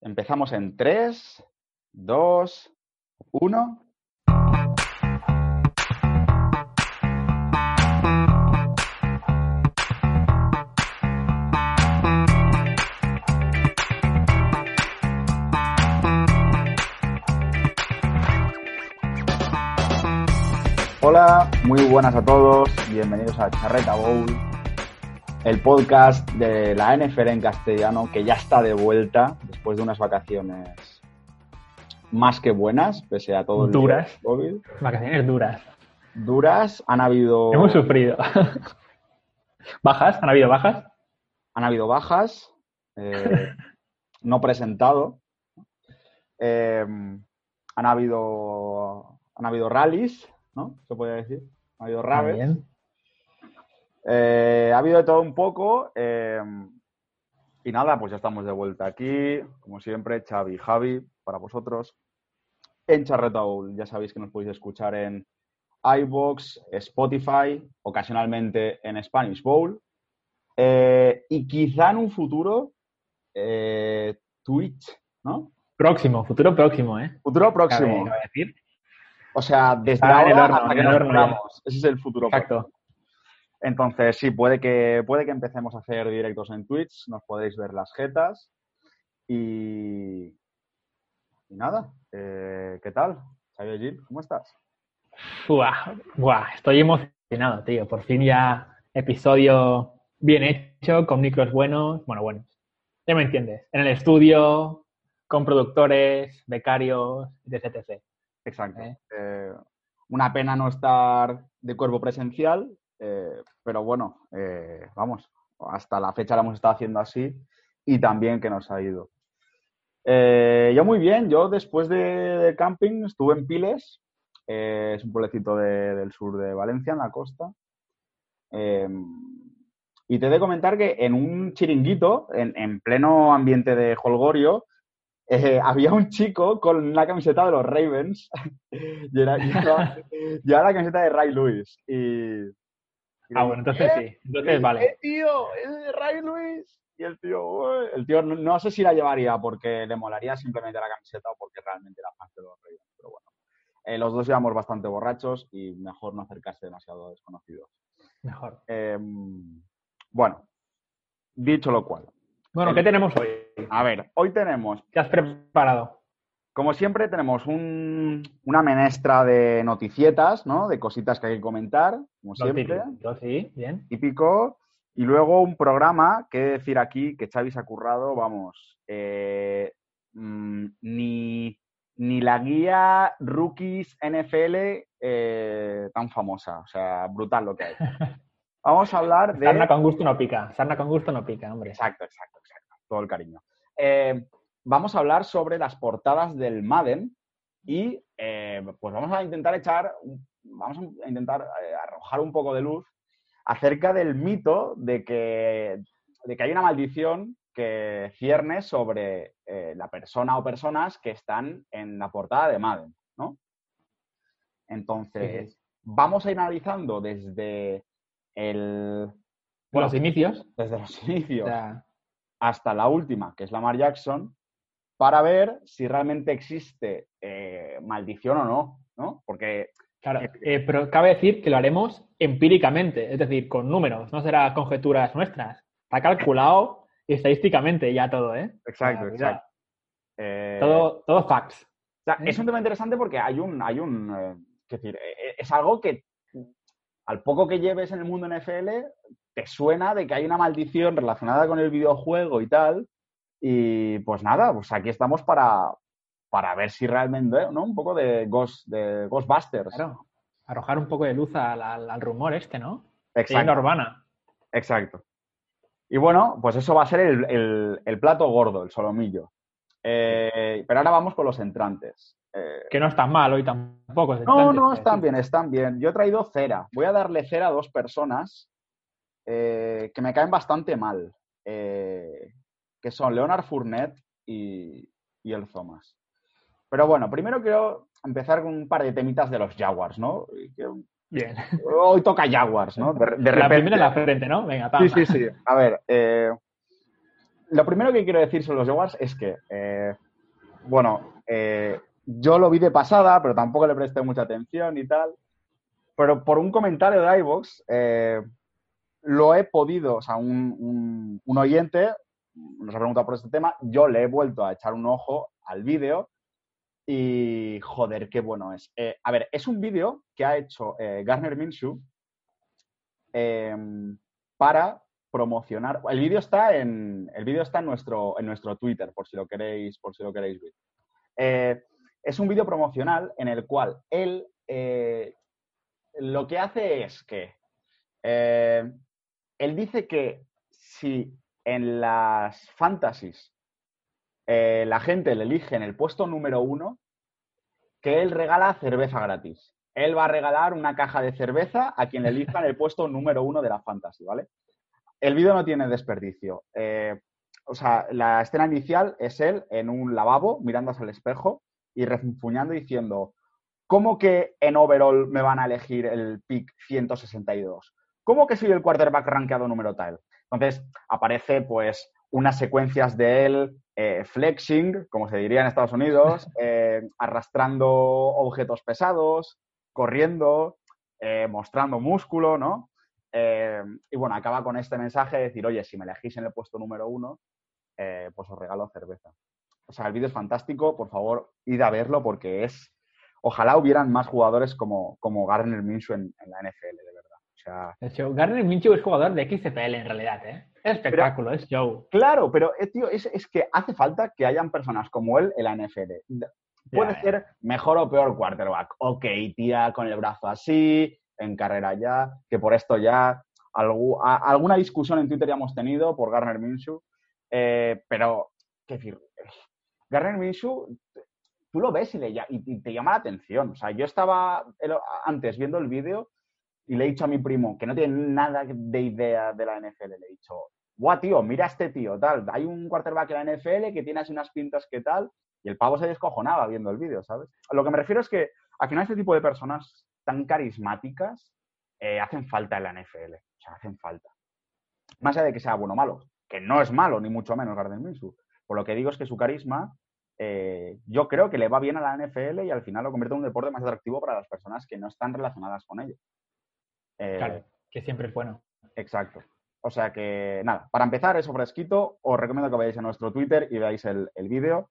Empezamos en 3, 2, 1. Hola, muy buenas a todos, bienvenidos a Charreta Bowl, el podcast de la NFL en castellano que ya está de vuelta después de unas vacaciones más que buenas, pese a todo el Duras. COVID. Vacaciones duras. Duras, han habido, Hemos sufrido. ¿Bajas? ¿Han habido bajas? han habido bajas, eh, no presentado, eh, han habido han habido rallies, ¿no? Se puede decir. Ha habido raves. Eh, ha habido de todo un poco. Y nada, pues ya estamos de vuelta aquí. Como siempre, Xavi y Javi, para vosotros. En Charreta Bowl, ya sabéis que nos podéis escuchar en iBox, Spotify, ocasionalmente en Spanish Bowl. eh, y quizá en un futuro, eh, Twitch, ¿no? Próximo, futuro próximo, ¿eh? Futuro próximo. cabe decir. O sea, desde el ahora horno, hasta que nos horno. Ese es el futuro próximo. Entonces, sí, puede que, puede que empecemos a hacer directos en Twitch, nos podéis ver las jetas. Y, y nada, eh, ¿qué tal? Xavier Gil, ¿cómo estás? Buah, buah, estoy emocionado, tío. Por fin ya episodio bien hecho, con micros buenos. Bueno, buenos. Ya me entiendes. En el estudio, con productores, becarios, etc. etc. Exacto. Eh. Eh, una pena no estar de cuerpo presencial, eh, pero bueno, eh, vamos, hasta la fecha la hemos estado haciendo así y también que nos ha ido. Eh, yo muy bien, yo después de, camping estuve en Piles, es un pueblecito de- del sur de Valencia, en la costa. Eh, y te he de comentar que en un chiringuito, en, en pleno ambiente de Holgorio, había un chico con la camiseta de los Ravens y era, llevaba, llevaba la camiseta de Ray Lewis. Ah, bueno, entonces "Eh, sí. Entonces eh, vale. eh, tío, es de Ray Lewis. Y el tío, el tío no, no sé si la llevaría porque le molaría simplemente la camiseta o porque realmente era fan de los Ravens, pero bueno. Eh, los dos íbamos bastante borrachos y mejor no acercarse demasiado a desconocidos. Mejor. Eh, bueno, dicho lo cual. Bueno, El- ¿qué tenemos hoy? A ver, hoy tenemos ¿Qué has preparado? Como siempre, tenemos un- una menestra de noticietas, ¿no? De cositas que hay que comentar, como Lo siempre, típico, sí, bien. típico. Y luego un programa, que decir aquí, que Xavi se ha currado, vamos, eh, mm, ni, ni la guía Rookies NFL eh, tan famosa. O sea, brutal lo que hay. Vamos a hablar de... Sarna con gusto no pica. Sarna con gusto no pica, hombre. Exacto, exacto, exacto. Todo el cariño. Eh, vamos a hablar sobre las portadas del Madden y eh, pues vamos a intentar echar, vamos a intentar eh, arrojar un poco de luz acerca del mito de que, de que hay una maldición que cierne sobre eh, la persona o personas que están en la portada de Madden, ¿no? Entonces, vamos a ir analizando desde el... Por los inicios. desde los O inicios sea, hasta la última, que es Lamar Jackson, para ver si realmente existe eh, maldición o no, ¿no? Porque, Claro, eh, pero cabe decir que lo haremos empíricamente, es decir, con números, no será conjeturas nuestras. Está calculado estadísticamente ya todo, ¿eh? exacto, exacto. Eh, Todo, todo facts. o sea, es un tema interesante porque hay un, hay un, eh, es decir, eh, es algo que al poco que lleves en el mundo NFL te suena de que hay una maldición relacionada con el videojuego y tal. Y pues nada, pues aquí estamos para, para ver si realmente, ¿no? Un poco de, Ghost, de Ghostbusters. Claro. Arrojar un poco de luz al, al- al rumor este, ¿no? Exacto. Urbana. Exacto. Y bueno, pues eso va a ser el, el- el plato gordo, el solomillo. Eh, pero ahora vamos con los entrantes. Eh, Que no están mal hoy tampoco. no, no, es están bien, están bien. Yo he traído cera. Voy a darle cera a dos personas eh, que me caen bastante mal, eh, que son Leonard Fournette y, y el Thomas. Pero bueno, primero quiero empezar con un par de temitas de los Jaguars, ¿no? Bien. Hoy toca Jaguars, ¿no? De, de La primera en la frente, ¿no? Venga, Sí, pam. sí, sí. A ver, eh, lo primero que quiero decir sobre los Jaguars es que, eh, bueno, eh, yo lo vi de pasada, pero tampoco le presté mucha atención y tal. Pero por un comentario de iVoox, eh, lo he podido, o sea, un, un, oyente nos ha preguntado por este tema, yo le he vuelto a echar un ojo al vídeo y joder, qué bueno es. a ver, es un vídeo que ha hecho Garner Minshew em, para promocionar. El vídeo está en el vídeo está en nuestro en nuestro Twitter por si lo queréis por si lo queréis ver. Eh, es un vídeo promocional en el cual él eh, lo que hace es que eh, él dice que si en las fantasies la gente le elige en el puesto número uno, que él regala cerveza gratis. Él va a regalar una caja de cerveza a quien le elija en el puesto número uno de la fantasy, ¿vale? El vídeo no tiene desperdicio. Eh, o sea, la escena inicial es él en un lavabo mirándose al espejo y refunfuñando diciendo, ¿cómo que en overall me van a elegir el pick 162? ¿Cómo que soy el quarterback rankeado número tal? Entonces aparece pues unas secuencias de él eh, flexing, como se diría en Estados Unidos, eh, arrastrando objetos pesados, corriendo, mostrando músculo, ¿no? Eh, y bueno, acaba con este mensaje de decir, oye, si me elegís en el puesto número uno, eh, pues os regalo cerveza. O sea, el vídeo es fantástico, por favor, id a verlo porque es... Ojalá hubieran más jugadores como, como Garner Minshew en, la NFL, sea, hecho, Garner Minshew es jugador de XFL en realidad, ¿eh? Es espectáculo, es show. Claro, pero eh, tío, es, es, que hace falta que hayan personas como él en la NFL. Puede ser mejor o peor quarterback. Ok, tía, con el brazo así, en carrera ya, que por esto ya alguna discusión en Twitter ya hemos tenido por Garner Minshew, eh, pero, qué decir, Garner Minshew, tú lo ves y, le, y, te llama la atención. O sea, yo estaba antes viendo el vídeo y le he dicho a mi primo, que no tiene nada de idea de la NFL, le he dicho, guau, tío, mira a este tío, tal, hay un quarterback en la NFL que tiene así unas pintas que tal, y el pavo se descojonaba viendo el vídeo, ¿sabes? A lo que me refiero es que al final este tipo de personas tan carismáticas eh, hacen falta en la NFL. O sea, hacen falta. Más allá de que sea bueno o malo, que no es malo, ni mucho menos Garden Minshew. Por lo que digo es que su carisma, eh, yo creo que le va bien a la NFL y al final lo convierte en un deporte más atractivo para las personas que no están relacionadas con ello. Eh, claro, que siempre es bueno. Exacto. O sea que, nada, para empezar, eso fresquito, os recomiendo que vayáis a nuestro Twitter y veáis el, el vídeo.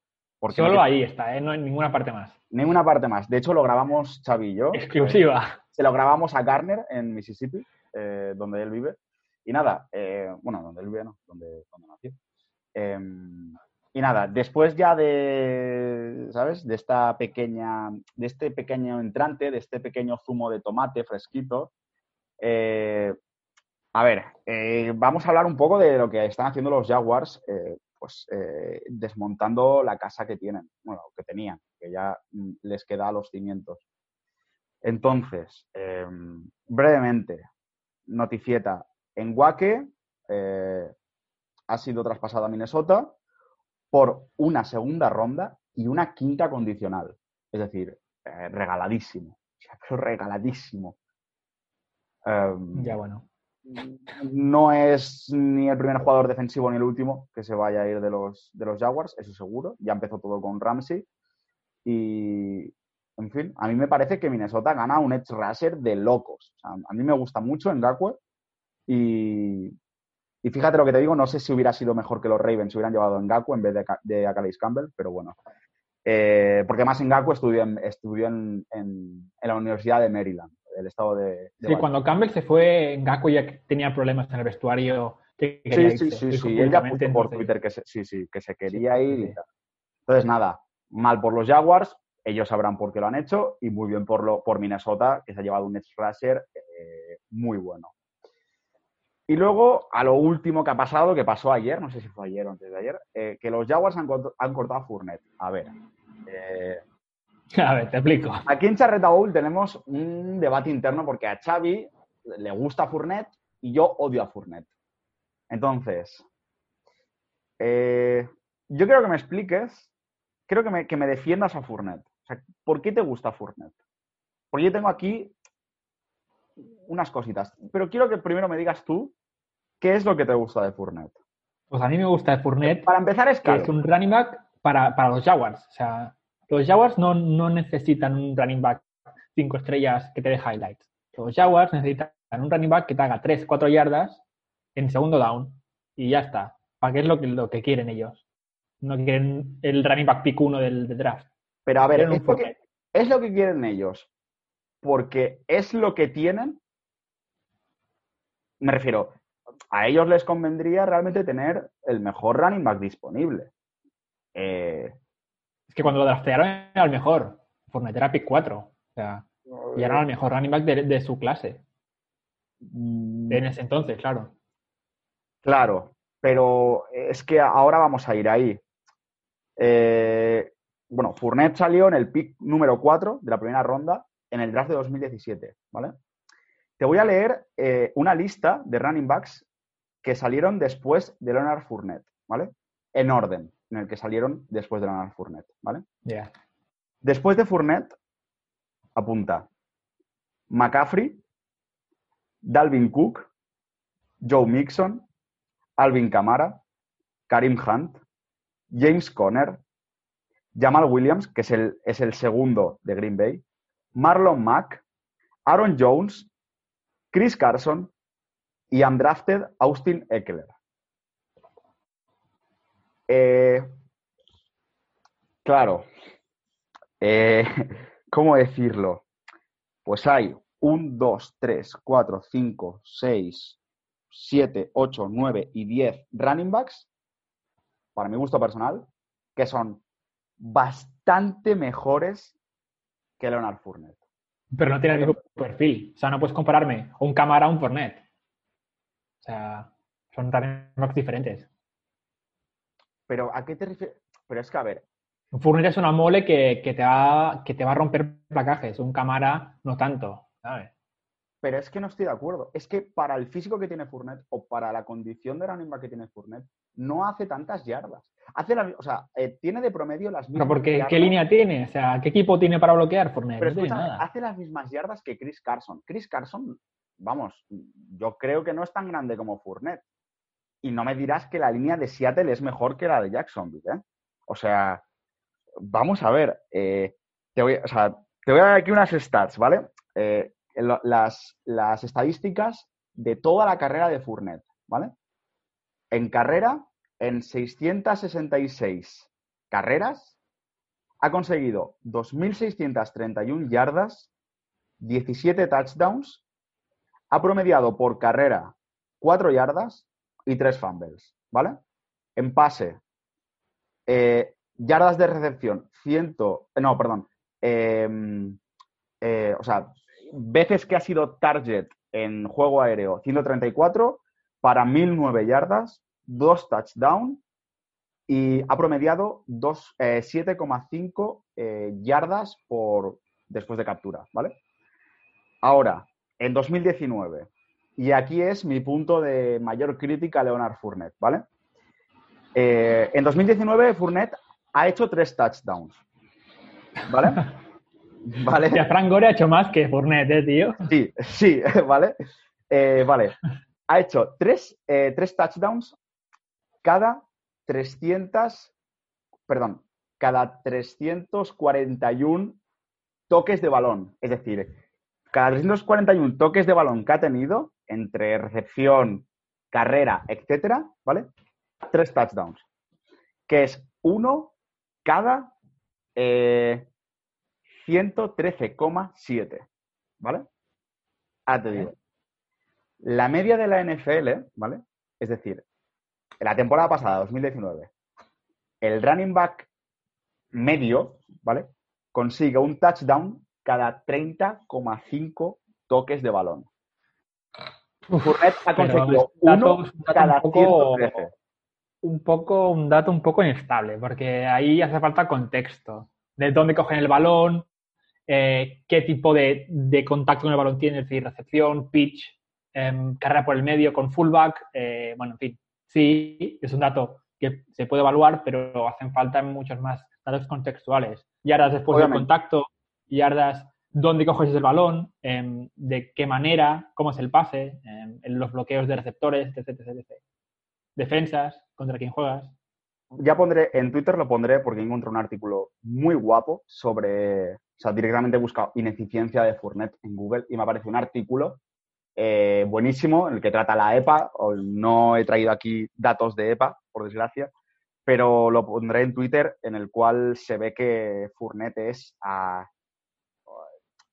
Solo ahí está, ¿eh? no en ninguna parte más. Ninguna parte más. De hecho, lo grabamos Xavi y yo. Exclusiva. se lo grabamos a Garner en Mississippi, eh, donde él vive. Y nada, eh, bueno, donde él vive, no, donde, nació. Em, y nada, después ya de, ¿sabes? De esta pequeña, de este pequeño entrante, de este pequeño zumo de tomate fresquito, a ver, vamos a hablar un poco de lo que están haciendo los Jaguars pues eh, desmontando la casa que tienen, bueno, que tenían, que ya mm, les queda a los cimientos. Entonces, em, brevemente, noticieta. En eh, ha sido traspasado a Minnesota por una segunda ronda y una quinta condicional. Es decir, eh, regaladísimo. Pero regaladísimo. Em, ya bueno no es ni el primer jugador defensivo ni el último que se vaya a ir de los, de los Jaguars, eso seguro. Ya empezó todo con Ramsey. Y, en fin, a mí me parece que Minnesota gana un edge rusher de locos. a mí me gusta mucho en Gakwe. Y, y, fíjate lo que te digo, no sé si hubiera sido mejor que los Ravens hubieran llevado en Gakwe en vez de, de a Campbell, pero bueno. Eh, porque más en Gakwe estudió, en, estudió en, en la Universidad de Maryland el estado de... sí, cuando Campbell se fue, Gaku ya tenía problemas en el vestuario. sí, sí, sí, sí, él ya puso por Twitter que se, sí, sí, que se quería ir Entonces, nada, mal por los Jaguars, ellos sabrán por qué lo han hecho y muy bien por, lo, por Minnesota, que se ha llevado un edge rusher eh, muy bueno. Y luego, a lo último que ha pasado, que pasó ayer, no sé si fue ayer o antes de ayer, eh, que los Jaguars han, han cortado a Fournette. A ver, eh, A ver, te explico. Aquí en Charreta Bowl tenemos un debate interno porque a Xavi le gusta Fournet y yo odio a Fournet. Entonces, eh, yo quiero que me expliques, quiero que me, que me defiendas a Fournet. O sea, ¿por qué te gusta Fournet? Porque yo tengo aquí unas cositas, pero quiero que primero me digas tú qué es lo que te gusta de Fournet. Pues a mí me gusta el Fournette, Para empezar es que es un running back para, para los Jaguars. O sea, los Jaguars no, no necesitan un running back cinco estrellas que te dé highlights. Los Jaguars necesitan un running back que te haga 3, 4 yardas en segundo down y ya está. ¿Para qué es lo que, lo que quieren ellos? No quieren el running back pick 1 del, del draft. Pero a ver, es lo, que, Fournette. es lo que quieren ellos. Porque es lo que tienen. Me refiero, a ellos les convendría realmente tener el mejor running back disponible. Eh, Es que cuando lo draftearon era el mejor. Fournette era pick 4. O sea, y era el mejor running back de, de su clase. mm, En ese entonces, claro. Claro, pero es que ahora vamos a ir ahí. Eh, bueno, Fournette salió en el pick número 4 de la primera ronda en el draft de 2017, ¿vale? Te voy a leer eh, una lista de running backs que salieron después de Leonard Fournette, ¿vale? En orden en el que salieron después de Leonard Fournette, ¿vale? Después de Fournette, apunta McCaffrey, Dalvin Cook, Joe Mixon, Alvin Kamara, Karim Hunt, James Conner, Jamal Williams, que es el, es el segundo de Green Bay, Marlon Mack, Aaron Jones, Chris Carson y undrafted Austin Eckler. Eh, claro, eh, ¿cómo decirlo? Pues hay un, dos, tres, cuatro, cinco, seis, siete, ocho, nueve y diez running backs, para mi gusto personal, que son bastante mejores que Leonard Fournette. Pero no tiene el mismo perfil. O sea, no puedes compararme un Camara a un Fournette. O sea, son running backs diferentes. Pero ¿a qué te refieres? Pero es que, a ver, Un Fournette es una mole que, que te va, que te va a romper placajes. Un Camara no tanto, ¿sabes? pero es que no estoy de acuerdo. Es que para el físico que tiene Fournette o para la condición de running back que tiene Fournette, no hace tantas yardas. Hace la- o sea, eh, tiene de promedio las mismas Pero porque, yardas. ¿qué línea tiene? O sea, ¿qué equipo tiene para bloquear Fournette? Pero no tiene nada. hace las mismas yardas que Chris Carson. Chris Carson, vamos, yo creo que no es tan grande como Fournette. Y no me dirás que la línea de Seattle es mejor que la de Jacksonville, ¿eh? O sea, vamos a ver. eh, te, voy, o sea, te voy a dar aquí unas stats, ¿vale? Eh, las, las estadísticas de toda la carrera de Fournette, ¿vale? En carrera, en 666 carreras, ha conseguido 2.631 yardas, 17 touchdowns, ha promediado por carrera 4 yardas y 3 fumbles, ¿vale? En pase, eh, yardas de recepción, 100, no, perdón, em, eh, o sea, veces que ha sido target en juego aéreo, 134 para 1.009 yardas, 2 touchdowns y ha promediado dos- eh, 7,5 eh, yardas por después de captura, ¿vale? Ahora, en 2019, y aquí es mi punto de mayor crítica a Leonard Fournette, ¿vale? Eh, en 2019, Fournette ha hecho tres touchdowns, ¿vale? ¿Vale? Hostia, Frank Gore ha hecho más que Fournette, ¿eh, tío? Sí, sí, ¿vale? Eh, vale. Ha hecho tres, eh, tres touchdowns cada 300, perdón, cada 341 toques de balón. Es decir, cada 341 toques de balón que ha tenido entre recepción, carrera, etcétera, ¿vale? Tres touchdowns. Que es uno cada eh, 113,7. ¿Vale? Ah, te digo. La media de la NFL, ¿vale? Es decir, en la temporada pasada, 2019, el running back medio, ¿vale? Consigue un touchdown cada 30,5 toques de balón. Ha conseguido un uno un dato cada un poco- 113. un poco, un dato un poco inestable, porque ahí hace falta contexto. De dónde cogen el balón, eh, qué tipo de, de contacto con el balón tiene, es decir, recepción, pitch, em, carrera por el medio con fullback, eh, bueno, en fin. Sí, es un dato que se puede evaluar, pero hacen falta muchos más datos contextuales. Yardas después Obviamente. del contacto, yardas dónde coges el balón, em, de qué manera, cómo es el pase, em, los bloqueos de receptores, etc, etc, defensas, contra quién juegas. Ya pondré, en Twitter lo pondré porque encontré un artículo muy guapo sobre, o sea, directamente he buscado ineficiencia de Fournette en Google y me aparece un artículo eh, buenísimo en el que trata la EPA. No he traído aquí datos de EPA, por desgracia, pero lo pondré en Twitter en el cual se ve que Fournette es,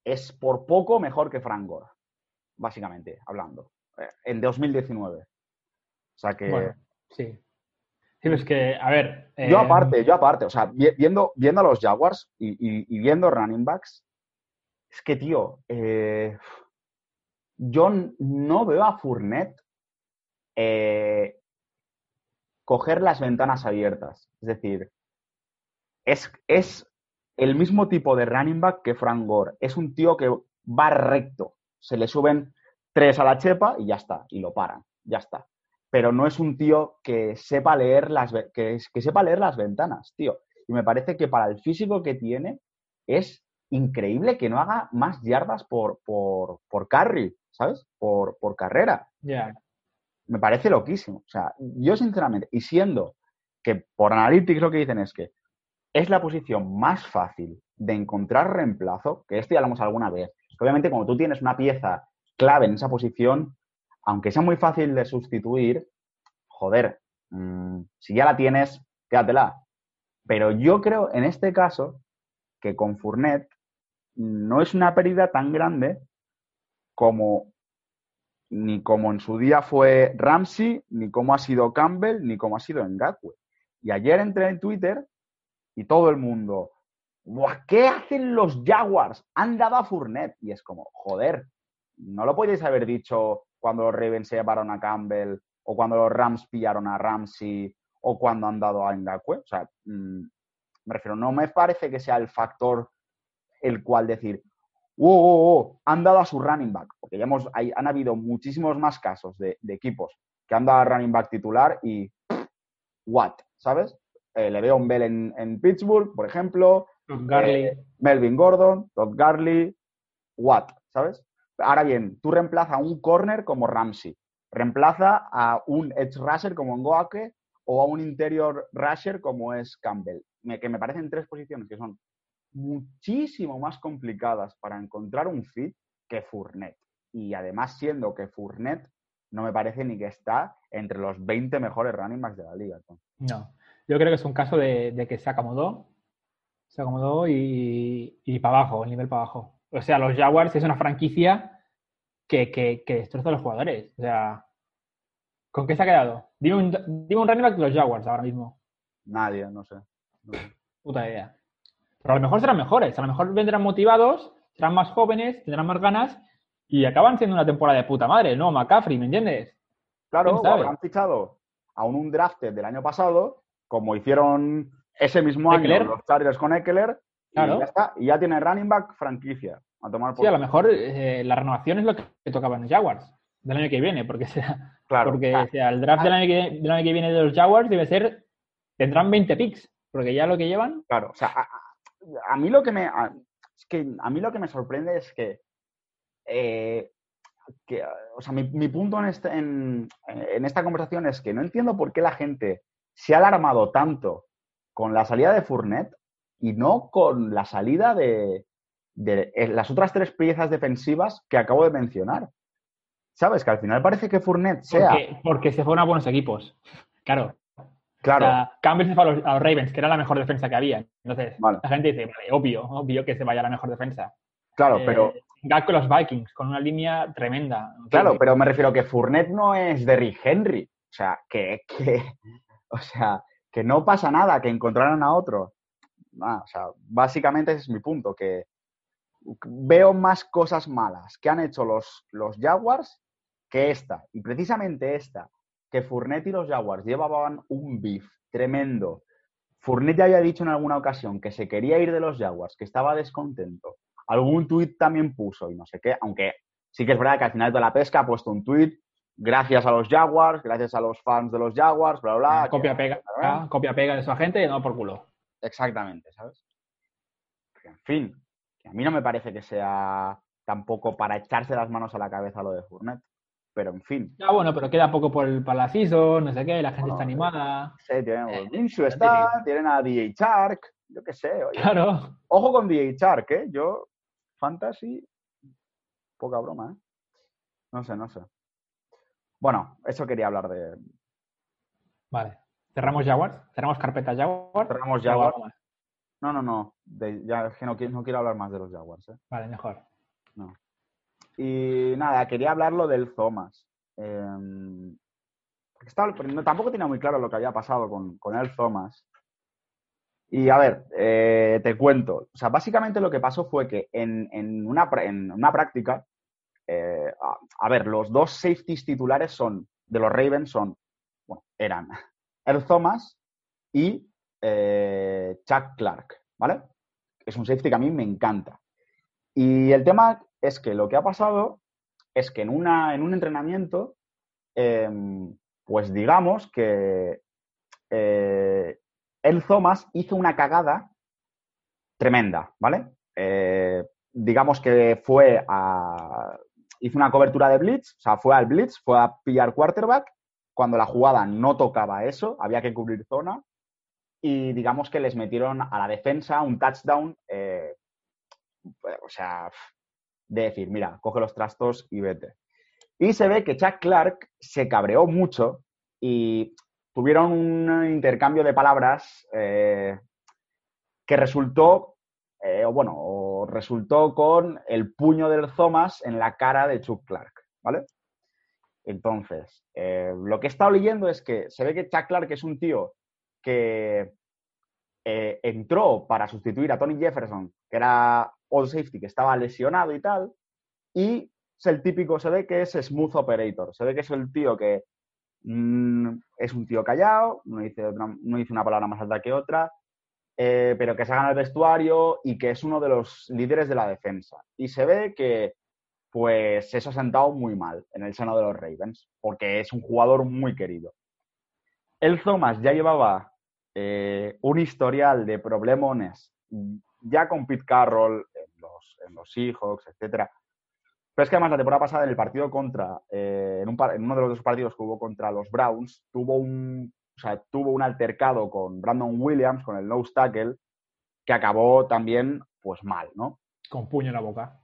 es por poco mejor que Frank Gore, básicamente, hablando, eh, en 2019. O sea que... sí. Sí, es que, a ver... Yo eh, aparte, yo aparte, o sea, viendo, viendo a los Jaguars y, viendo running backs, es que, tío, eh, yo no veo a Fournette eh, coger las ventanas abiertas. Es decir, es, es, el mismo tipo de running back que Frank Gore. Es un tío que va recto. Se le suben tres a la chepa y ya está. Y lo paran. Ya está. Pero no es un tío que sepa leer las, que, que sepa leer las ventanas, tío. Y me parece que para el físico que tiene es increíble que no haga más yardas por, por, por carry. ¿sabes? Por, por carrera. Ya. Me parece loquísimo. O sea, yo sinceramente, y siendo que por Analytics lo que dicen es que es la posición más fácil de encontrar reemplazo, que esto ya lo hemos alguna vez. Obviamente, cuando tú tienes una pieza clave en esa posición, aunque sea muy fácil de sustituir, joder, mm, si ya la tienes, quédatela. Pero yo creo en este caso que con Fournette no es una pérdida tan grande como ni como en su día fue Ramsey, ni como ha sido Campbell, ni como ha sido Ngakwe. Y ayer entré en Twitter y todo el mundo, ¿qué hacen los Jaguars? Han dado a Fournette. Y es como, joder, no lo podéis haber dicho cuando los Ravens se llevaron a Campbell, o cuando los Rams pillaron a Ramsey, o cuando han dado a Ngakwe. O sea, mm, me refiero, no me parece que sea el factor el cual decir, ¡Oh, han dado a su running back, porque ya hemos, hay, han habido muchísimos más casos de, equipos que han dado a running back titular y what, ¿sabes? Eh, le veo un Bell en, Pittsburgh, por ejemplo. Eh, Melvin Gordon, Todd Garley, what, ¿sabes? Ahora bien, tú reemplaza a un corner como Ramsey, reemplaza a un edge rusher como Ngoake o a un interior rusher como es Campbell, que me parecen tres posiciones que son muchísimo más complicadas para encontrar un fit que Fournette. Y además siendo que Fournette no me parece ni que está entre los 20 mejores running backs de la liga. No, yo creo que es un caso de, que se acomodó, se acomodó y, para abajo, el nivel para abajo. O sea, los Jaguars es una franquicia que, que, destroza a los jugadores. O sea, ¿con qué se ha quedado? Dime un, un running back de los Jaguars ahora mismo. Nadie, no sé. Puta idea. Pero a lo mejor serán mejores, a lo mejor vendrán motivados, serán más jóvenes, tendrán más ganas y acaban siendo una temporada de puta madre, ¿no? McCaffrey, ¿me entiendes? Claro, han fichado a un draft del año pasado, como hicieron ese mismo año los Chargers con Eckler, y ya está, y ya tiene running back franquicia. A tomar sí, a lo mejor eh, la renovación es lo que tocaba en los Jaguars del año que viene, porque sea, porque sea, el draft del año, que, del año que viene de los Jaguars debe ser, tendrán 20 picks, porque ya lo que llevan. Claro, o sea, a mí lo que me, es que a mí lo que me sorprende es que, eh, o sea, mi, punto en, este, en, esta conversación es que no entiendo por qué la gente se ha alarmado tanto con la salida de Fournette y no con la salida de, eh, las otras tres piezas defensivas que acabo de mencionar. ¿Sabes? Que al final parece que Fournette sea... Porque, porque se fueron a buenos equipos. Claro. Claro. Campbell se fue a los, Ravens, que era la mejor defensa que había. Entonces, la gente dice, obvio, obvio que se vaya a la mejor defensa. Claro, pero. Eh, Gag con los Vikings, con una línea tremenda. Claro, pero me refiero que Fournette no es de Rick Henry. O sea, que, o sea, que no pasa nada, que encontraran a otro. o sea, básicamente ese es mi punto, que veo más cosas malas que han hecho los, los Jaguars que esta. Y precisamente esta, que Fournette y los Jaguars llevaban un beef tremendo. Fournette ya había dicho en alguna ocasión que se quería ir de los Jaguars, que estaba descontento. Algún tuit también puso y no sé qué, aunque sí que es verdad que al final de la pesca ha puesto un tuit gracias a los Jaguars, gracias a los fans de los Jaguars, bla, bla. Ah, copia, pega, copia, pega de su agente y no por culo. Exactamente, ¿sabes? En fin, que a mí no me parece que sea tampoco para echarse las manos a la cabeza lo de Fournette. pero en fin. Ya, bueno, pero queda poco por el, para la season, no sé qué, la gente está animada. Sí, tienen Eh, Minshew está, tienen a DJ Shark, yo qué sé, oye. Claro. Ojo con DJ Shark, ¿eh? Yo, Fantasy, poca broma, ¿eh? No sé, no sé. Bueno, eso quería hablar de... Vale. ¿Cerramos Jaguars? ¿Cerramos carpeta Jaguars? Cerramos ¿O Jaguars. No, no, no. de- ya que no, no quiero hablar más de los Jaguars, ¿eh? Vale, mejor. Y nada, quería hablarlo del Thomas. Eh, porque estaba- no- tampoco tenía muy claro lo que había pasado con, con el Thomas. Y a ver, eh, te cuento. O sea, básicamente lo que pasó fue que en, en una, en una práctica, eh, a, ver, los dos safeties titulares son de los Ravens son, bueno, eran Earl Thomas y eh, Chuck Clark, ¿vale? Es un safety que a mí me encanta. Y el tema es que lo que ha pasado es que en, una, en un entrenamiento, em, pues digamos que eh, el Thomas hizo una cagada tremenda, ¿vale? Eh, digamos que fue a. hizo una cobertura de blitz, o sea, fue al blitz, fue a pillar quarterback, cuando la jugada no tocaba eso, había que cubrir zona, y digamos que les metieron a la defensa un touchdown, eh, o sea, de decir, mira, coge los trastos y vete. Y se ve que Chuck Clark se cabreó mucho y tuvieron un intercambio de palabras eh, que resultó, eh, o bueno, resultó con el puño del Thomas en la cara de Chuck Clark, ¿vale? Entonces, eh, lo que he estado leyendo es que se ve que Chuck Clark es un tío que eh, entró para sustituir a Tony Jefferson, que era all safety, que estaba lesionado y tal, y es el típico, se ve que es smooth operator, se ve que es el tío que mm, es un tío callado, no dice, no dice una palabra más alta que otra, eh, pero que se gana el vestuario y que es uno de los líderes de la defensa. Y se ve que pues eso ha sentado muy mal en el seno de los Ravens, porque es un jugador muy querido. El Thomas ya llevaba eh, un historial de problemones ya con Pete Carroll en los, en Seahawks, etcétera. Pero es que además la temporada pasada en el partido contra, eh, en uno de los dos partidos que hubo contra los Browns, tuvo un, o sea, tuvo un altercado con Brandon Williams, con el nose tackle, que acabó también pues mal, ¿no? Con puño en la boca.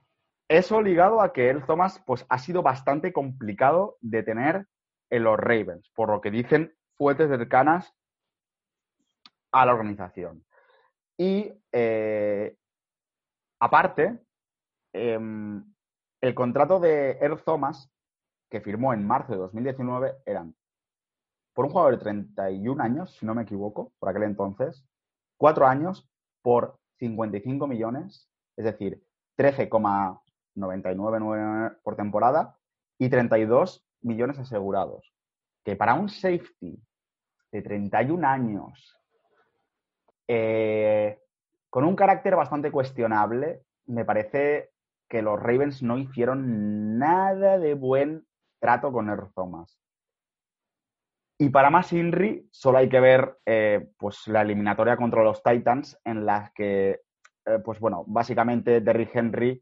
Eso ligado a que el Thomas pues, ha sido bastante complicado de tener en los Ravens, por lo que dicen fuentes cercanas a la organización. Y eh, aparte, em, el contrato de Earl Thomas, que firmó en marzo de 2019, eran por un jugador de 31 años, si no me equivoco, por aquel entonces, cuatro años por 55 millones, es decir, 13,99 por temporada y 32 millones asegurados. Que para un safety de 31 años, eh, con un carácter bastante cuestionable, me parece que los Ravens no hicieron nada de buen trato con Earl Thomas. Y para más Inri, solo hay que ver eh, pues, la eliminatoria contra los Titans, en las que, eh, pues bueno, básicamente Derrick Henry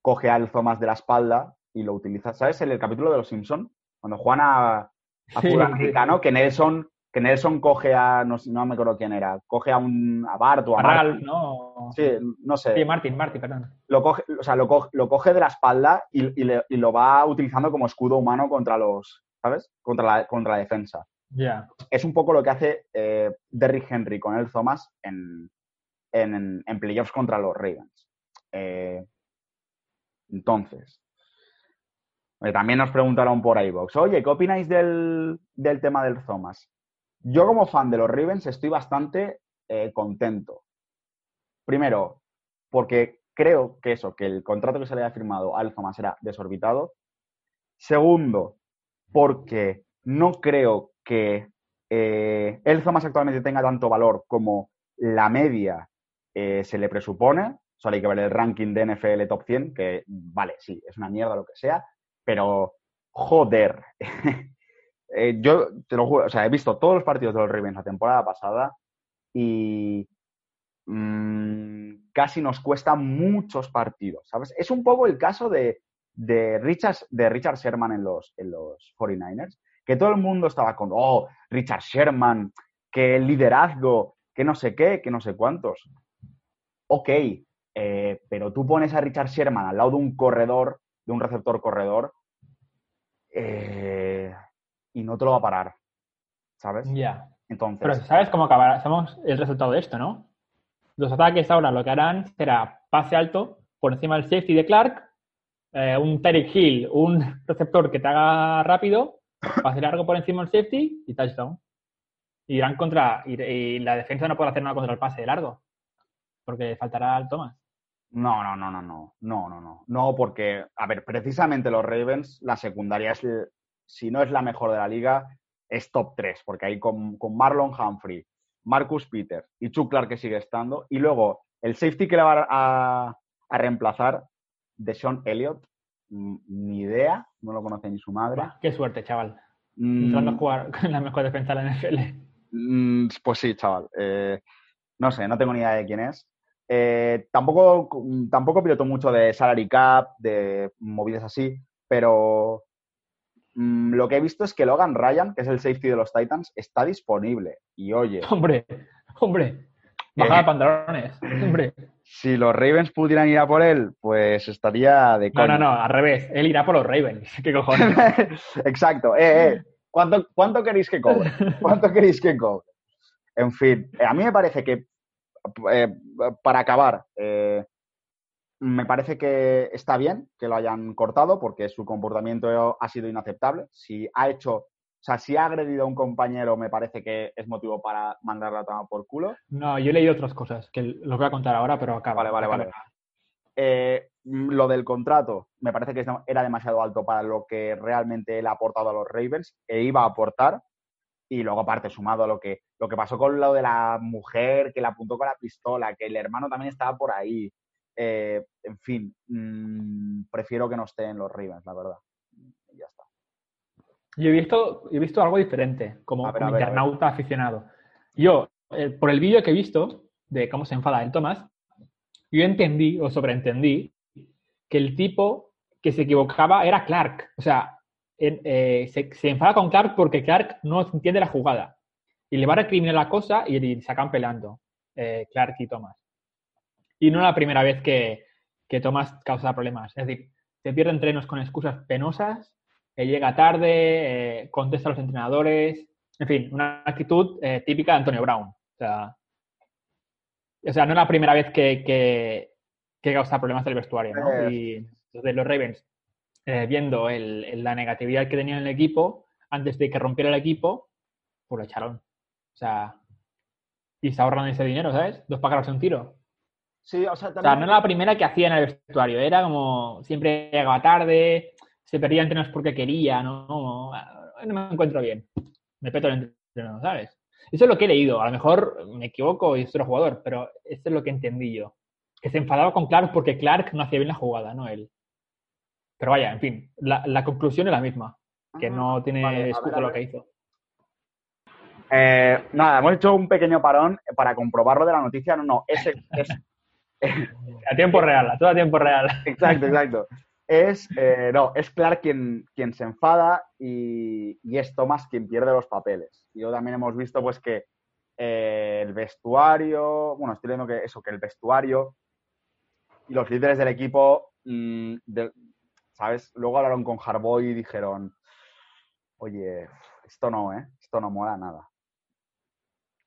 coge al Thomas de la espalda y lo utiliza. ¿Sabes? En el capítulo de los Simpson, cuando juegan a, a Sí, americano, que Nelson, que Nelson coge a, no, sé- no me acuerdo quién era, coge a un a Bart o a Ralph. ¿no? Sí, no sé Sí, Martin, Martin, perdón. lo coge, o sea, lo coge, lo coge de la espalda y, y le- y lo va utilizando como escudo humano contra los, ¿sabes? Contra la, contra la defensa. Ya. Es un poco lo que hace eh, Derrick Henry con el Thomas en, en, en playoffs contra los Ravens. Eh, entonces, eh, también nos preguntaron por iVox, oye, ¿qué opináis del, del tema del Thomas? Yo como fan de los Ravens estoy bastante eh, contento. Primero, porque creo que eso, que el contrato que se le había firmado al Thomas era desorbitado. Segundo, porque no creo que eh, el Thomas actualmente tenga tanto valor como la media eh, se le presupone. Solo hay que ver el ranking de NFL Top 100, que vale, sí, es una mierda lo que sea, pero joder. Eh, yo te lo juro, o sea, he visto todos los partidos de los Ravens la temporada pasada y mm, casi nos cuesta muchos partidos, ¿sabes? Es un poco el caso de, de Richard, de Richard Sherman en los, en los 49ers, que todo el mundo estaba con, oh, Richard Sherman, que el liderazgo, que no sé qué, que no sé cuántos. Ok, eh, pero tú pones a Richard Sherman al lado de un corredor, de un receptor corredor, eh, y no te lo va a parar, ¿sabes? Ya. Entonces, Pero ¿sabes cómo acabará? Sabemos el resultado de esto, ¿no? Los ataques ahora lo que harán será pase alto por encima del safety de Clark, eh, un Tyreek Hill, un receptor que te haga rápido, pase largo por encima del safety y touchdown. Y irán contra. Y, la defensa no puede hacer nada contra el pase de largo. Porque faltará al Thomas. No, no, no, no, no. No, no, no. No, porque, a ver, precisamente los Ravens, la secundaria es, si no es la mejor de la liga, es top 3. Porque ahí con, con Marlon Humphrey, Marcus Peters y Chuck Clark que sigue estando. Y luego el safety que le va a, a reemplazar de Sean Elliott, mm, ni idea, no lo conoce ni su madre. Qué suerte, chaval. Mm, Entrando a jugar con la mejor defensa de la NFL. Mm, Pues sí, chaval. Eh, no sé, no tengo ni idea de quién es. Eh, tampoco, tampoco piloto mucho de salary cap, de movidas así, pero mm, lo que he visto es que Logan Ryan, que es el safety de los Titans, está disponible. Y oye, Hombre, hombre. Bajada de pantalones. Hombre. si los Ravens pudieran ir a por él, pues estaría de No, coña. no, no, al revés. Él irá por los Ravens. ¿Qué cojones? Exacto. Eh, eh. ¿Cuánto, ¿Cuánto queréis que cobre? ¿Cuánto queréis que cobre? En fin, eh, a mí me parece que, eh, para acabar, eh, me parece que está bien que lo hayan cortado porque su comportamiento ha sido inaceptable. Si ha hecho, sea, si ha agredido a un compañero, me parece que es motivo para mandarla a tomar por culo. No, yo he leído otras cosas que los voy a contar ahora, pero acaba. Vale, vale, acaba. vale. Eh, lo del contrato me parece que era demasiado alto para lo que realmente él ha aportado a los Ravens e iba a aportar. Y luego, aparte, sumado a lo que, lo que pasó con lo de la mujer que le apuntó con la pistola, que el hermano también estaba por ahí. eh, en fin, mm, prefiero que no esté en los Ravens, la verdad. Yo he visto, he visto algo diferente, como, ver, ver. internauta aficionado. Yo, eh, por el vídeo que he visto de cómo se enfada el Thomas, yo entendí o sobreentendí que el tipo que se equivocaba era Clark. O sea, en- eh, se, se enfada con Clark porque Clark no entiende la jugada. Y le va a recriminar la cosa y, y se acaban peleando, eh, Clark y Thomas. Y no es la primera vez que, que Thomas causa problemas. Es decir, se pierde entrenos con excusas penosas, eh, llega tarde, eh, contesta a los entrenadores. En fin, una actitud eh, típica de Antonio Brown. O sea, o sea, no es la primera vez que, que, que causa problemas del vestuario, ¿no? Eh. Y entonces los Ravens, viendo el- el- la negatividad que tenía en el equipo, antes de que rompiera el equipo, pues lo echaron. O sea, y se ahorran ese dinero, ¿sabes? Dos pájaros un tiro. Sí, o sea, O sea, no era la primera que hacía en el vestuario, era como siempre llegaba tarde, se perdía entrenos porque quería, ¿no? No, no me encuentro bien. Me peto el entreno, ¿sabes? Eso es lo que he leído. A lo mejor me equivoco y es otro jugador, pero esto es lo que entendí yo. Que se enfadaba con Clark porque Clark no hacía bien la jugada, no él. Pero vaya, en fin, la, la conclusión es la misma, que no tiene Vale, ver, lo que hizo. Eh, nada, hemos hecho un pequeño parón para comprobarlo de la noticia. No, no, es, es, A tiempo real, a todo a tiempo real. Exacto, exacto. Es, eh, no, es Clark quien, se enfada y, y es Thomas quien pierde los papeles. Y yo también hemos visto pues que eh, el vestuario, bueno, estoy leyendo que eso, que el vestuario y los líderes del equipo, mm, ¿sabes? Luego hablaron con Harboy y dijeron, oye, esto no, ¿eh? Esto no mola nada.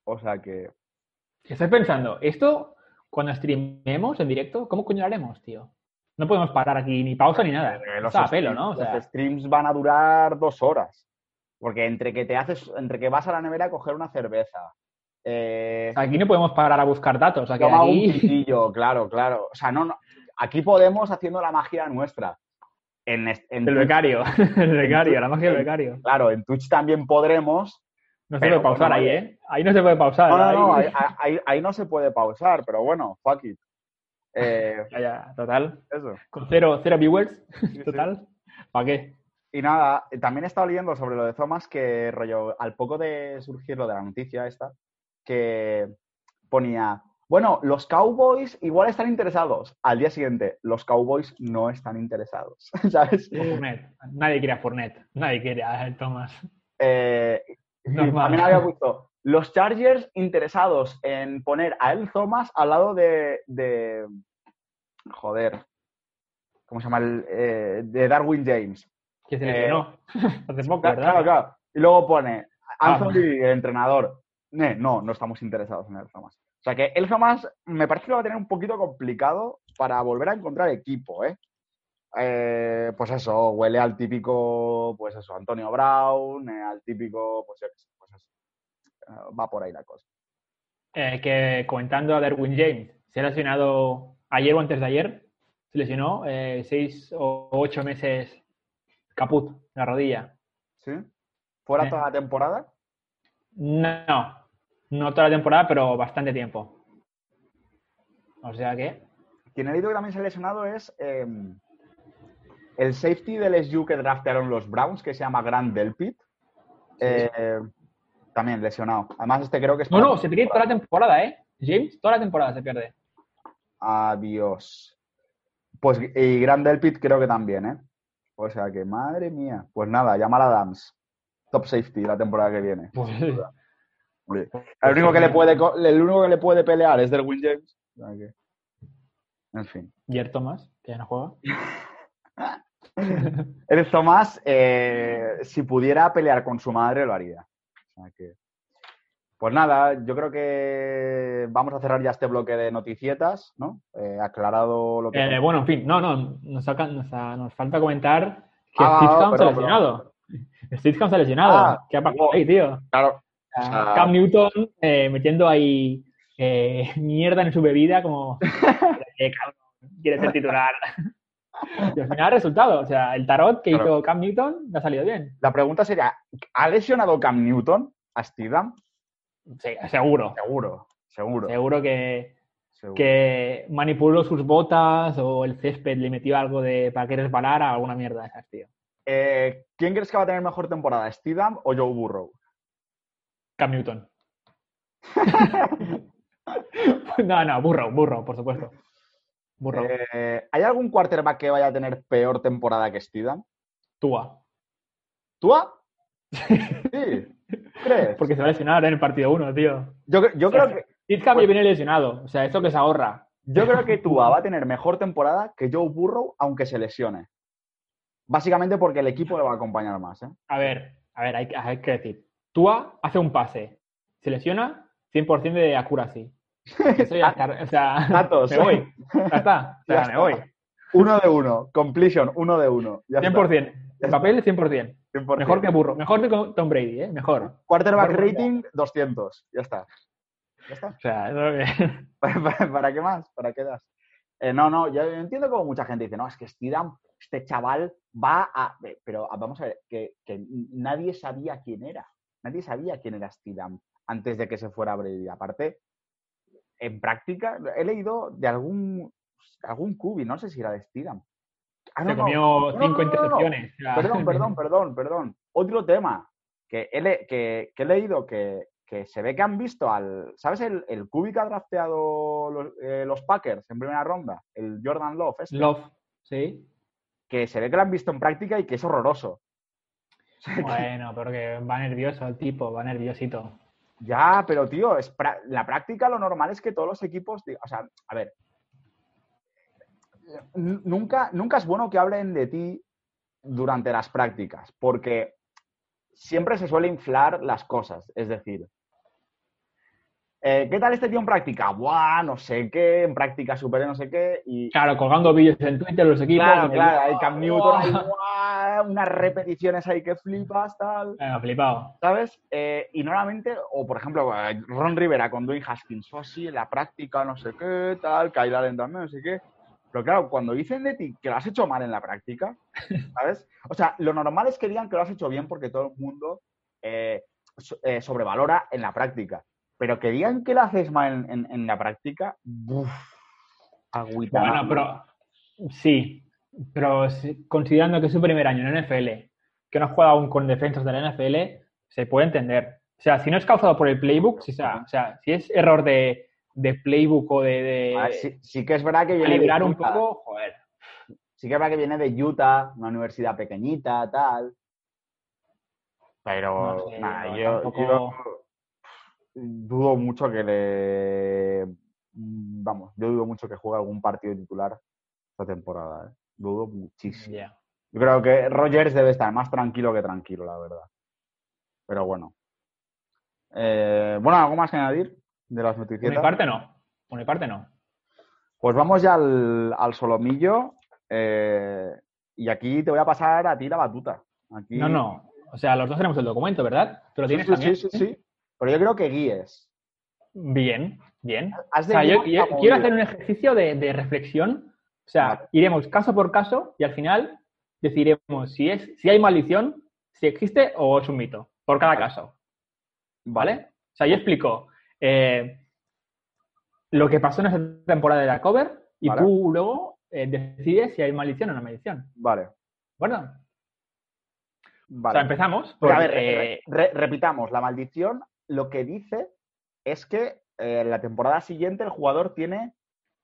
O sea que, Estoy pensando, esto cuando streamemos en directo, ¿cómo coño lo haremos, tío? No podemos parar aquí ni pausa ni nada. Eh, los, a pelo, ¿no? O sea, los streams van a durar dos horas. Porque entre que te haces, entre que vas a la nevera a coger una cerveza, eh, aquí no podemos parar a buscar datos. O sea, toma un pitillo, claro, claro. O sea, no, no, aquí podemos haciendo la magia nuestra. En, El Twitch- becario, el becario, Twitch- la magia del becario. Claro, en Twitch también podremos. No se puede pausar ahí. ¿eh? Ahí no se puede pausar. No, no, no, ahí- ahí, ahí- ahí no se puede pausar, pero bueno, fuck it. Eh, Ya, ya, total. eso. Con cero, cero viewers, sí. total. ¿Para qué? Y nada, también he estado leyendo sobre lo de Thomas que rollo, al poco de surgir lo de la noticia esta, que ponía, bueno, los Cowboys igual están interesados. Al día siguiente, los Cowboys no están interesados, ¿sabes? Fournette. Nadie quiere a Fournette. Nadie quiere a Thomas. Eh, Normal. también había puesto los Chargers interesados en poner a El Thomas al lado de, de- joder, ¿cómo se llama? El, eh, de Darwin James. Que se Eh, lesionó hace poco, ¿verdad? claro, claro. Y luego pone Ah, Anthony, el entrenador. "Ne, no, no estamos interesados en el Thomas. O sea que el Thomas me parece que lo va a tener un poquito complicado para volver a encontrar equipo, ¿eh? Eh, pues eso, huele al típico, pues eso, Antonio Brown, eh, al típico, pues, yo qué sé. Eh, va por ahí la cosa. Eh, que comentando a Derwin James, se ha lesionado ayer o antes de ayer, se lesionó eh, seis o ocho meses caput, la rodilla. ¿Sí? ¿Fuera Eh. toda la temporada? No, no toda la temporada, pero bastante tiempo. O sea que, Quien he leído que también se ha lesionado es eh, el safety del SU que draftearon los Browns, que se llama Grant Delpit. Eh, también lesionado. Además, este creo que es. no, no, se pierde toda la temporada, ¿eh? James, toda la temporada se pierde. Adiós. Pues, y Grant Delpit creo que también, ¿eh? O sea que, madre mía. Pues nada, llamar a Dams. Top safety la temporada que viene. Pues, Oye, El único que le puede, el único que le puede pelear es Derwin James. O sea que- En fin. Jer Thomas, que ya no juega. El Tomás, eh, si pudiera pelear con su madre, lo haría. O sea que- Pues nada, yo creo que vamos a cerrar ya este bloque de noticietas, ¿no? Eh, aclarado lo que... Eh, bueno, en fin, no, no, nos, saca- nos, ha- nos falta comentar que Ah, Steve Camp se ha lesionado. Steve Camp se ha lesionado. Ah, ¿Qué ha pasado wow. ahí, tío? Claro, Cam Newton eh, metiendo ahí eh, mierda en su bebida como quiere ser titular. Y al final ha resultado. O sea, el tarot que Claro. hizo Cam Newton le ha salido bien. la pregunta sería, ¿ha lesionado Cam Newton a Steedham? Sí, seguro. Seguro, seguro. Seguro que, seguro. que manipuló sus botas o el césped le metió algo de para que resbalara alguna mierda de esas, tío. Eh, ¿Quién crees que va a tener mejor temporada, Steedham o Joe Burrow? Cam Newton. no, no, burro, burro, por supuesto. Burro. Eh, ¿Hay algún quarterback que vaya a tener peor temporada que Steedham? Tua. ¿Tua? Sí. ¿Crees? Porque se va a lesionar en el partido 1, tío. Yo, cre- yo creo que Tizcam ya viene lesionado. O sea, esto que se ahorra. Yo creo que Tua va a tener mejor temporada que Joe Burrow, aunque se lesione. Básicamente porque el equipo le va a acompañar más. ¿eh? A ver, a ver, hay, que- hay que decir. Tua hace un pase. Se lesiona 100% de accuracy. Eso ya está. O sea, Datos. me voy. Ya está. O sea, Ya me está. voy. Uno de uno. Completion, uno de uno. Ya está. 100%. En papel, 100%. 100%. Mejor que Burro. Mejor que Tom Brady, ¿eh? Mejor. Quarterback Mejor rating, 200. Ya está. Ya está. O sea, ¿Para, para- para qué más? ¿Para qué das? Eh, no, no, yo entiendo como mucha gente dice, no, es que Steedham, este chaval va a... eh, Pero ah, vamos a ver, que, que nadie sabía quién era. Nadie sabía quién era Steedham antes de que se fuera Brady. Aparte, en práctica, he leído de algún, algún cubi, no sé si era de. Ah, se no, comió no, cinco no, intercepciones. Perdón, perdón, perdón, perdón. Otro tema que he, le- que, que he leído que, que se ve que han visto al. ¿Sabes el, el cubi que ha drafteado los, eh, los Packers en primera ronda? El Jordan Love, este, Love, sí. que se ve que lo han visto en práctica y que es horroroso. Bueno, pero que va nervioso el tipo, va nerviosito. Ya, pero tío, es la práctica lo normal es que todos los equipos. O sea, a ver. Nunca, nunca es bueno que hablen de ti durante las prácticas, porque siempre se suele inflar las cosas. Es decir, eh, ¿qué tal este tío en práctica? Buah, no sé qué, en práctica super no sé qué. Y Claro, colgando vídeos en Twitter los equipos. claro, claro, hay Cam Newton, unas repeticiones ahí que flipas, tal. Venga, flipado. ¿Sabes? Eh, y normalmente, o por ejemplo, eh, Ron Rivera con Dwayne Haskins, o así, en la práctica, no sé qué, tal, Kyle Allen también, no sé qué. Pero claro, cuando dicen de ti que lo has hecho mal en la práctica, ¿sabes? O sea, lo normal es que digan que lo has hecho bien porque todo el mundo so- eh, sobrevalora en la práctica. Pero que digan que lo haces mal en, en- en la práctica, ¡buf! agüita. Bueno, pero sí, pero si- considerando que es su primer año en NFL, que no has jugado aún con defensas de la NFL, se puede entender. O sea, si no es causado por el playbook, si, sea, o sea, si es error de de playbook o de... A ver, sí, sí que es verdad que viene de calibrar un Utah. poco, joder. Sí que es verdad que viene de Utah, una universidad pequeñita, tal. Pero No sé, nada, yo yo, tampoco- yo dudo mucho que le. Vamos, yo dudo mucho que juegue algún partido titular esta temporada. ¿eh? Dudo muchísimo. Yo creo que Rogers debe estar más tranquilo que tranquilo, la verdad. Pero bueno. Eh, bueno, ¿algo más que añadir de las Por mi noticias? parte no. Por mi parte no. Pues vamos ya al, al solomillo. eh, y aquí te voy a pasar a ti la batuta. Aquí... No, no. O sea, los dos tenemos el documento, ¿verdad? ¿Tú lo Sí, tienes sí, también? sí, sí, sí. Pero yo creo que guíes. Bien, bien. O sea, yo, yo quiero hacer un ejercicio de, de reflexión. O sea, Vale. iremos caso por caso y al final decidiremos si es si hay maldición, si existe o es un mito, por cada Vale. caso. ¿Vale? O sea, yo explico eh, lo que pasó en esa temporada de la cover y Vale. tú luego eh, decides si hay maldición o no maldición. Vale. ¿Bueno? vale. O sea, empezamos. A ver, eh, re- repitamos. La maldición lo que dice es que eh, la temporada siguiente el jugador tiene.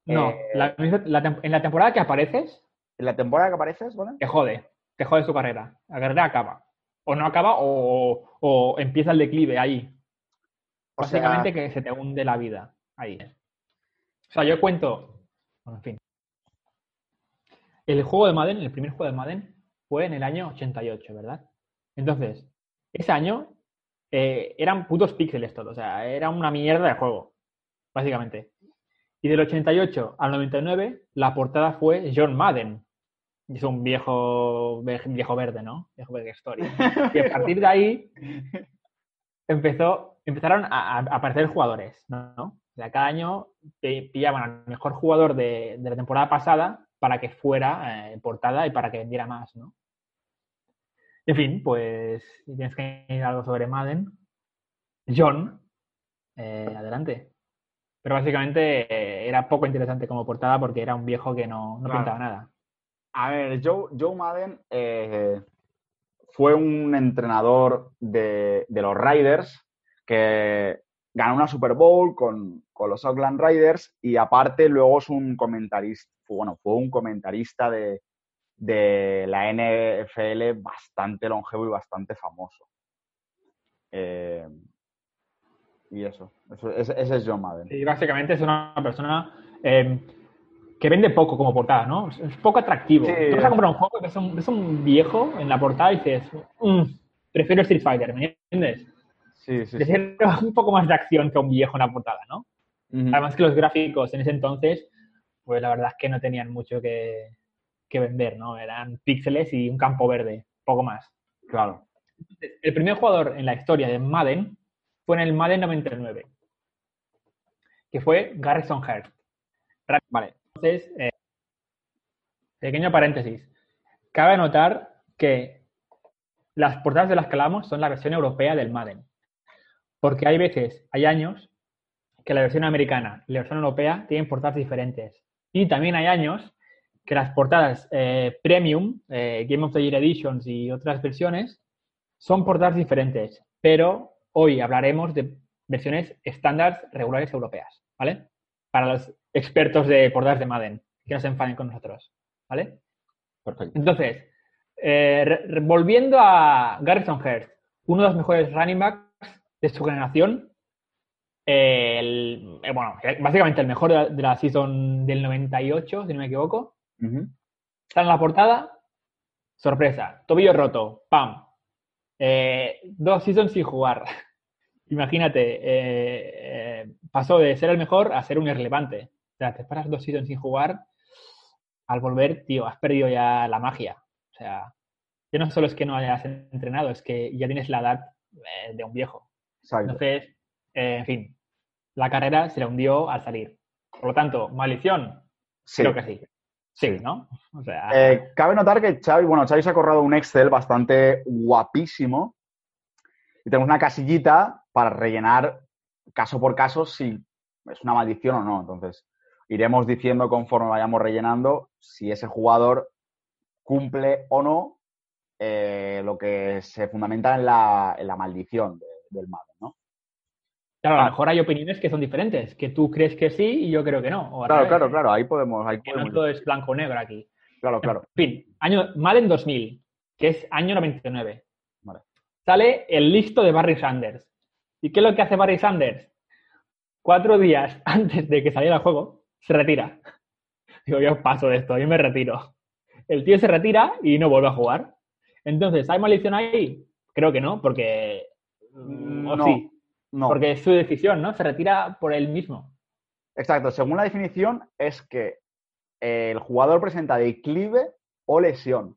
no, eh, la- la tem- en la temporada que apareces, En la temporada que apareces, ¿vale? te jode, te jode su carrera. La carrera acaba. O no acaba o, o empieza el declive ahí. O sea- Básicamente que se te hunde la vida ahí. O sea, yo cuento. Bueno, en fin. El juego de Madden, el primer juego de Madden, fue en el año 88, ¿verdad? Entonces, ese año eh, eran putos píxeles todo. O sea, era una mierda de juego. Básicamente. Y del 88 al 99, la portada fue John Madden. Y es un viejo, viejo verde, ¿no? Viejo verde story. Y a partir de ahí empezó, empezaron a, a aparecer jugadores, ¿no? O sea, cada año pi- pillaban al mejor jugador de, de la temporada pasada para que fuera eh, portada y para que vendiera más, ¿no? En fin, pues si tienes que añadir algo sobre Madden, John, eh, adelante. Pero básicamente eh, era poco interesante como portada porque era un viejo que no, no Claro. pintaba nada. A ver, Joe, Joe Madden eh, fue un entrenador de, de los Riders que ganó una Super Bowl con, con los Oakland Riders y aparte luego es un comentarista, bueno, fue un comentarista de, de la NFL bastante longevo y bastante famoso. Eh, y eso, eso- ese, ese es Joe Madden. Y básicamente es una persona eh, que vende poco como portada, ¿no? Es, es poco atractivo. Sí. Tú vas a comprar un juego que es un, ves un viejo en la portada y dices, "Mm, prefiero Street Fighter, ¿me entiendes? Sí, sí, sí. Prefiero un poco más de acción que un viejo en la portada, ¿no? Además que los gráficos en ese entonces, pues la verdad es que no tenían mucho que, que vender, ¿no? Eran píxeles y un campo verde, poco más. Claro. El primer jugador en la historia de Madden fue en el Madden 99, que fue Garrison Hearst. Vale, entonces, eh, pequeño paréntesis. Cabe notar que las portadas de las que hablamos son la versión europea del Madden. Porque hay veces, hay años, que la versión americana y la versión europea tienen portadas diferentes. Y también hay años que las portadas eh, Premium, eh, Game of the Year Editions y otras versiones son portadas diferentes. Pero hoy hablaremos de versiones estándar regulares europeas, ¿vale? Para los expertos de portadas de Madden, que no se enfaden con nosotros, ¿vale? Perfecto. Entonces, eh, volviendo a Garrison Hearst, uno de los mejores running backs de su generación, el- bueno, básicamente el mejor de la, de la season del 98, si no me equivoco, Ujú. está en la portada, sorpresa, tobillo roto, pam, Eh, dos seasons sin jugar. Imagínate, eh, eh, pasó de ser el mejor a ser un irrelevante. O sea, te paras dos seasons sin jugar, al volver, tío, has perdido ya la magia. O sea, ya no solo es que no hayas entrenado, es que ya tienes la edad de un viejo. Exacto. Entonces, en fin, la carrera se le hundió al salir. Por lo tanto, maldición, Sí. creo que sí. Sí. ¿no? O sea, Eh, cabe notar que Xavi, bueno, Xavi se ha corrado un Excel bastante guapísimo y tenemos una casillita para rellenar caso por caso si es una maldición o no. Entonces, iremos diciendo conforme vayamos rellenando si ese jugador cumple o no eh, lo que se fundamenta en la, en la maldición de- del Madden, ¿no? Claro, a lo mejor hay opiniones que son diferentes, que tú crees que sí y yo creo que no. o Claro, revés, claro, claro, ahí podemos, ahí Que no podemos. todo es blanco o negro aquí. Claro, claro. En fin, año Madden 2000, que es año 99. Vale. Sale el listo de Barry Sanders. ¿Y qué es lo que hace Barry Sanders? Cuatro días antes de que saliera el juego, se retira. Digo, yo paso de esto, yo me retiro. El tío se retira y no vuelve a jugar. Entonces, ¿hay maldición ahí? Creo que no, porque... Mm, o no, sí, No, porque es su decisión, ¿no? Se retira por él mismo. exacto. Según la definición, es que el jugador presenta declive o lesión.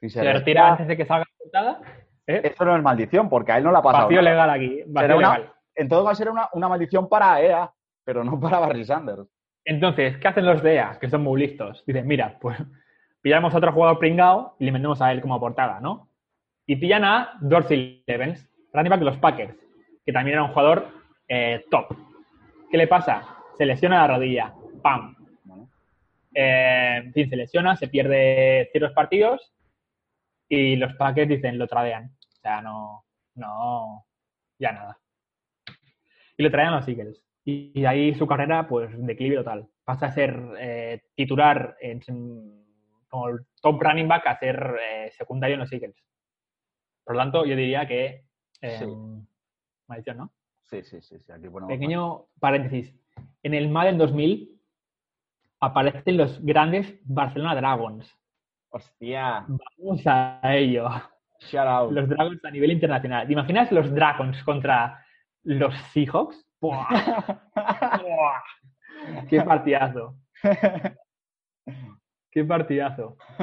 Si Se, retira antes de que salga la portada. ¿eh? Eso no es maldición, porque a él no le ha pasado. Vacío nada. legal aquí. Vacío Será una- legal. En todo caso, era una, una maldición para EA, pero no para Barry Sanders. Entonces, ¿qué hacen los de EA? Que son muy listos. Dicen, mira, pues pillamos a otro jugador pringao y le metemos a él como portada, ¿no? Y pillan a Dorsey Levens, running back de los Packers, que también era un jugador eh, top. ¿Qué le pasa? Se lesiona la rodilla. ¡Pam! Eh, en fin, se lesiona, se pierde ciertos partidos y los Packers dicen, lo tradean. O sea, no, no, ya nada. Y lo traen a los Eagles. Y, ahí su carrera, pues, declive total. Pasa a ser eh, titular en, como el top running back a ser eh, secundario en los Eagles. Por lo tanto, yo diría que... Maldición, ¿no? sí, sí, sí, sí, Aquí ponemos. Pequeño paréntesis. En el Madden 2000 aparecen los grandes Barcelona Dragons. Hostia, Vamos a ello. shout out. Los Dragons a nivel internacional. ¿Te imaginas los Dragons contra los Seahawks? ¡Buah! ¡Buah! ¡Qué partidazo! ¡Qué partidazo!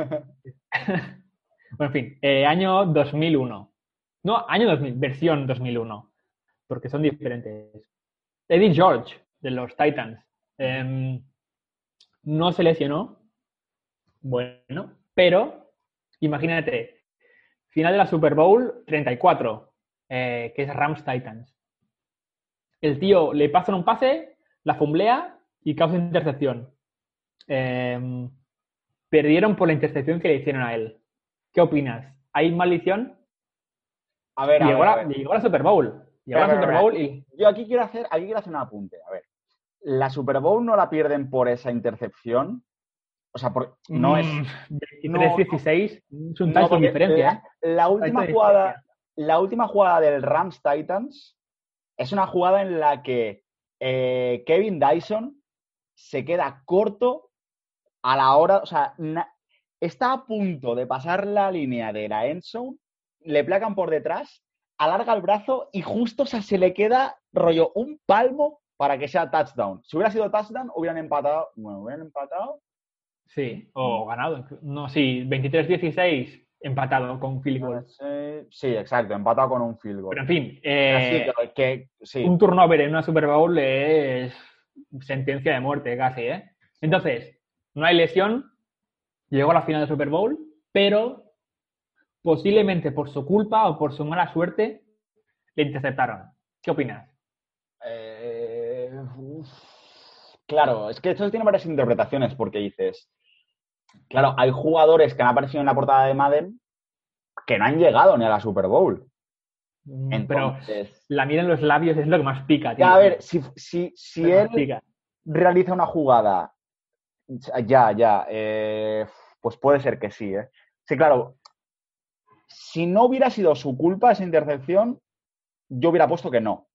bueno, en fin, eh, año 2001. No, año 2000, versión 2001, porque son diferentes. Eddie George, de los Titans, em, no se lesionó, bueno, pero imagínate, final de la Super Bowl 34, eh, que es Rams Titans. El tío le pasan un pase, la fumblea y causa intercepción. Em, perdieron por la intercepción que le hicieron a él. ¿Qué opinas? ¿Hay maldición? A ver, a llegó, ver, a la, ver. llegó la Super Bowl. Super Bowl y. Yo aquí quiero hacer, aquí quiero hacer un apunte. A ver, la Super Bowl no la pierden por esa intercepción. O sea, por- no es. Mm, no, 23-16, es un no, touchdown porque diferencia. La, ¿eh? la última jugada, diferencia. la última jugada del Rams Titans es una jugada en la que eh, Kevin Dyson se queda corto a la hora, o sea, na- está a punto de pasar la línea de la end zone, le placan por detrás, alarga el brazo y justo o sea, se le queda rollo un palmo para que sea touchdown. Si hubiera sido touchdown, hubieran empatado, bueno, hubieran empatado. Sí, o ganado. No, sí, 23-16 empatado con field goal. Eh, sí, exacto, empatado con un field goal. Pero en fin, Así eh, que, que- sí. un turnover en una Super Bowl es sentencia de muerte casi, ¿eh? Entonces, no hay lesión, llegó a la final de Super Bowl, pero posiblemente por su culpa o por su mala suerte le interceptaron. ¿Qué opinas? Eh. Claro, es que esto tiene varias interpretaciones porque dices, claro, hay jugadores que han aparecido en la portada de Madden que no han llegado ni a la Super Bowl. Mm, Pero Entonces, la mira en los labios es lo que más pica, tío. ya, a ver, si, si, si él pica. realiza una jugada, ya, ya, eh, pues puede ser que sí, ¿eh? Sí, claro, si no hubiera sido su culpa esa intercepción, yo hubiera puesto que no.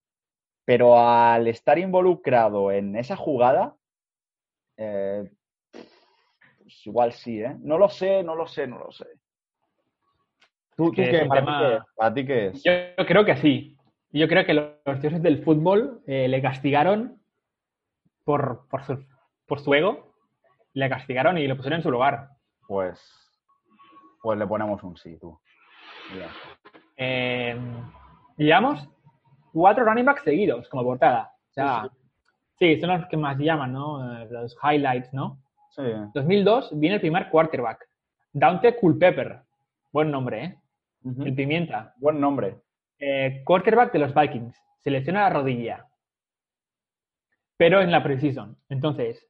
Pero al estar involucrado en esa jugada, eh, pues igual sí, ¿eh? No lo sé, no lo sé, no lo sé. ¿Tú, qué? ¿Para, tema- ti qué? ¿Para ti qué es? Yo, creo que sí. Yo creo que los, los dioses del fútbol eh, le castigaron por, por, su, por su ego, le castigaron y lo pusieron en su lugar. Pues, pues le ponemos un sí, tú. Eh, llevamos cuatro running backs seguidos como portada. O sea, sí, son los que más llaman, ¿no? Eh, Los highlights, ¿no? Sí. 2002 viene el primer quarterback. Dante Culpepper. Buen nombre, ¿eh? Ujú. El pimienta. Buen nombre. Eh, quarterback de los Vikings. Se lesiona la rodilla. Pero en la preseason. Entonces,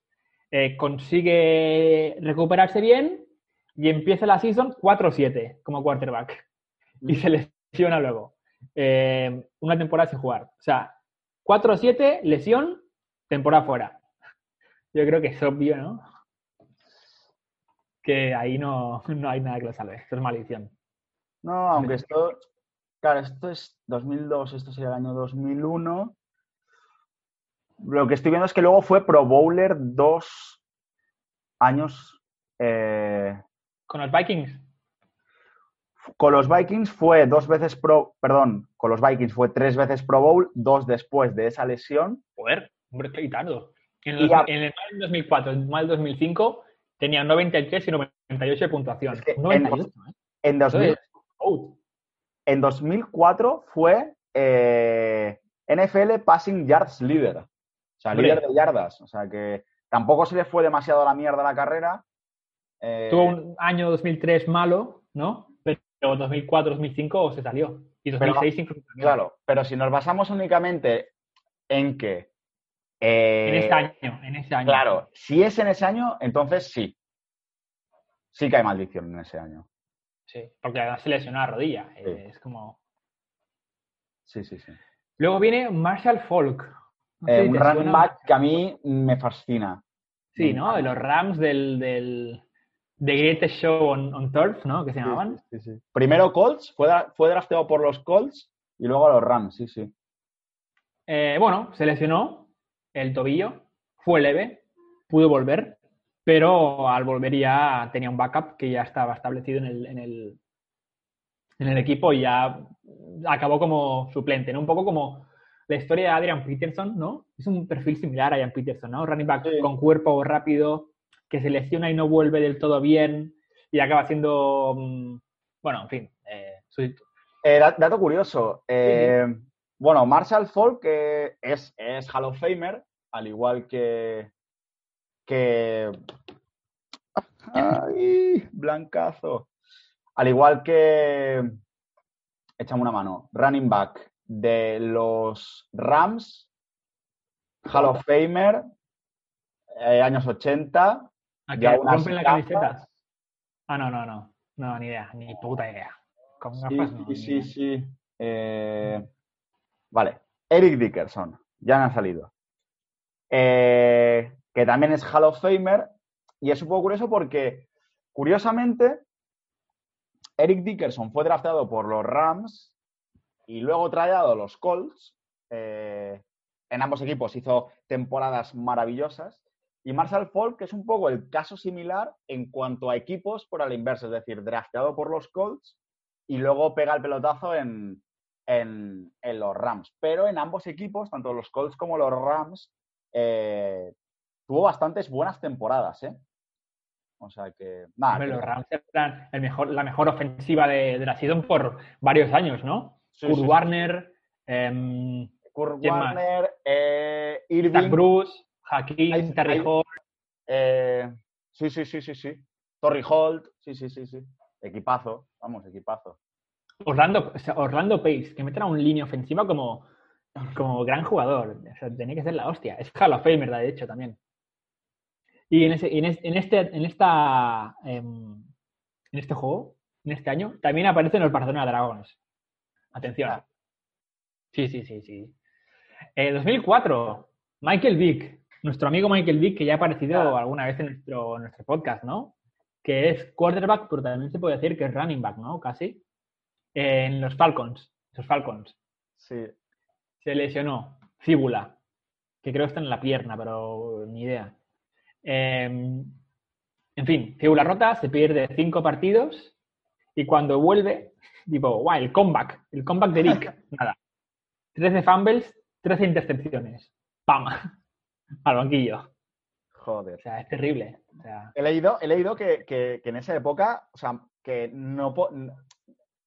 eh, consigue recuperarse bien y empieza la season 4-7 como quarterback. Y se lesiona luego. Eh, una temporada sin jugar. O sea, 4-7, lesión, temporada fuera. Yo creo que es obvio, ¿no? Que ahí no, no hay nada que lo salve. Esto es maldición. No, aunque esto, claro, esto es 2002, esto sería el año 2001. Lo que estoy viendo es que luego fue Pro Bowler dos años. eh, Con los Vikings. Con los Vikings fue dos veces Pro, perdón, con los Vikings fue tres veces Pro Bowl, dos después de esa lesión. Joder, hombre, estoy tardo. En, los- en el mal 2004, el mal 2005, tenía 93 y 98 de puntuación. Es que en 98, ¿eh? En, 2000 Entonces, out. en 2004 fue eh, NFL Passing Yards Leader. O sea, líder de yardas. O sea, que tampoco se le fue demasiado a la mierda la carrera. Eh, Tuvo un año 2003 malo, ¿no? Pero 2004-2005 se salió. Y 2006 incluso también. Claro, pero si nos basamos únicamente en que... eh, En ese año, en ese año. Claro, si es en ese año, entonces sí. Sí que hay maldición en ese año. Sí, porque además se lesionó la rodilla. Sí. Eh, Es como... Sí, sí, sí. Luego viene Marshall. No sé Eh, un running back que a mí me fascina. Sí, ¿no? De los Rams del, del The Greatest Show on, on Turf, ¿no? Que se llamaban. Sí, sí, sí. Primero Colts, fue, fue drafteado por los Colts y luego a los Rams, sí, sí. Eh, bueno, se lesionó el tobillo, fue leve, pudo volver, pero al volver ya tenía un backup que ya estaba establecido en el, en el, en el equipo y ya acabó como suplente, ¿no? Un poco como la historia de Adrian Peterson, ¿no? Es un perfil similar a Adrian Peterson, ¿no? Running back con cuerpo rápido, que se lesiona y no vuelve del todo bien y acaba siendo, mm, bueno, en fin, eh, Eh, da- dato curioso. eh, Bueno, Marshall Falk es, es Hall of Famer, al igual que. que. ¡Ay! Blancazo. Al igual que. Échame una mano. Running back de los Rams, Hall of Famer, eh, años 80. ¿A que rompen la camiseta? Ah, no, no, no. No, ni idea, ni puta idea. Con Sí, gafas no. sí. Eh, vale. Eric Dickerson. Ya me ha salido. Eh, que también es Hall of Famer. Y es un poco curioso porque, curiosamente, Eric Dickerson fue drafteado por los Rams y luego traído a los Colts. Eh, en ambos equipos hizo temporadas maravillosas. Y Marshall Falk es un poco el caso similar en cuanto a equipos por a la inversa, es decir, drafteado por los Colts y luego pega el pelotazo en, en- en los Rams. Pero en ambos equipos, tanto los Colts como los Rams, eh, tuvo bastantes buenas temporadas, ¿eh? O sea que, nada, Hombre, que- los Rams eran el mejor, la mejor ofensiva de, de la season por varios años, ¿no? Sí, Kurt sí, sí. Warner, em, Kurt ¿quién más? Warner, eh, Irving, Bruce, Hakim, Hay- Terry hay- eh, sí, sí, sí, sí, sí. Holt, sí, sí, sí, sí. Equipazo, vamos, equipazo. Orlando, o sea, Orlando Pace, que meten a un línea ofensiva como, como gran jugador. O sea, tenía que ser la hostia. Es Hall of Famer, de hecho, también. Y en, ese, en, es- en este, en, esta, em, en este juego, en este año, también aparecen los Barcelona Dragons. Atención. Ah. Sí, sí, sí, sí. Eh, 2004, Michael Vick, nuestro amigo Michael Vick, que ya ha aparecido alguna vez en nuestro, en nuestro podcast, ¿no? Que es quarterback, pero también se puede decir que es running back, ¿no? Casi. En los Falcons, los Falcons. Sí. Se lesionó, fíbula, que creo que está en la pierna, pero ni idea. Eh, en fin, fíbula rota, se pierde cinco partidos y cuando vuelve, tipo, guay, el comeback, el comeback de Dick, nada. 13 fumbles, 13 intercepciones. ¡Pam! Al banquillo. Joder. O sea, es terrible. O sea, He leído, he leído que, que- que en esa época, o sea, que no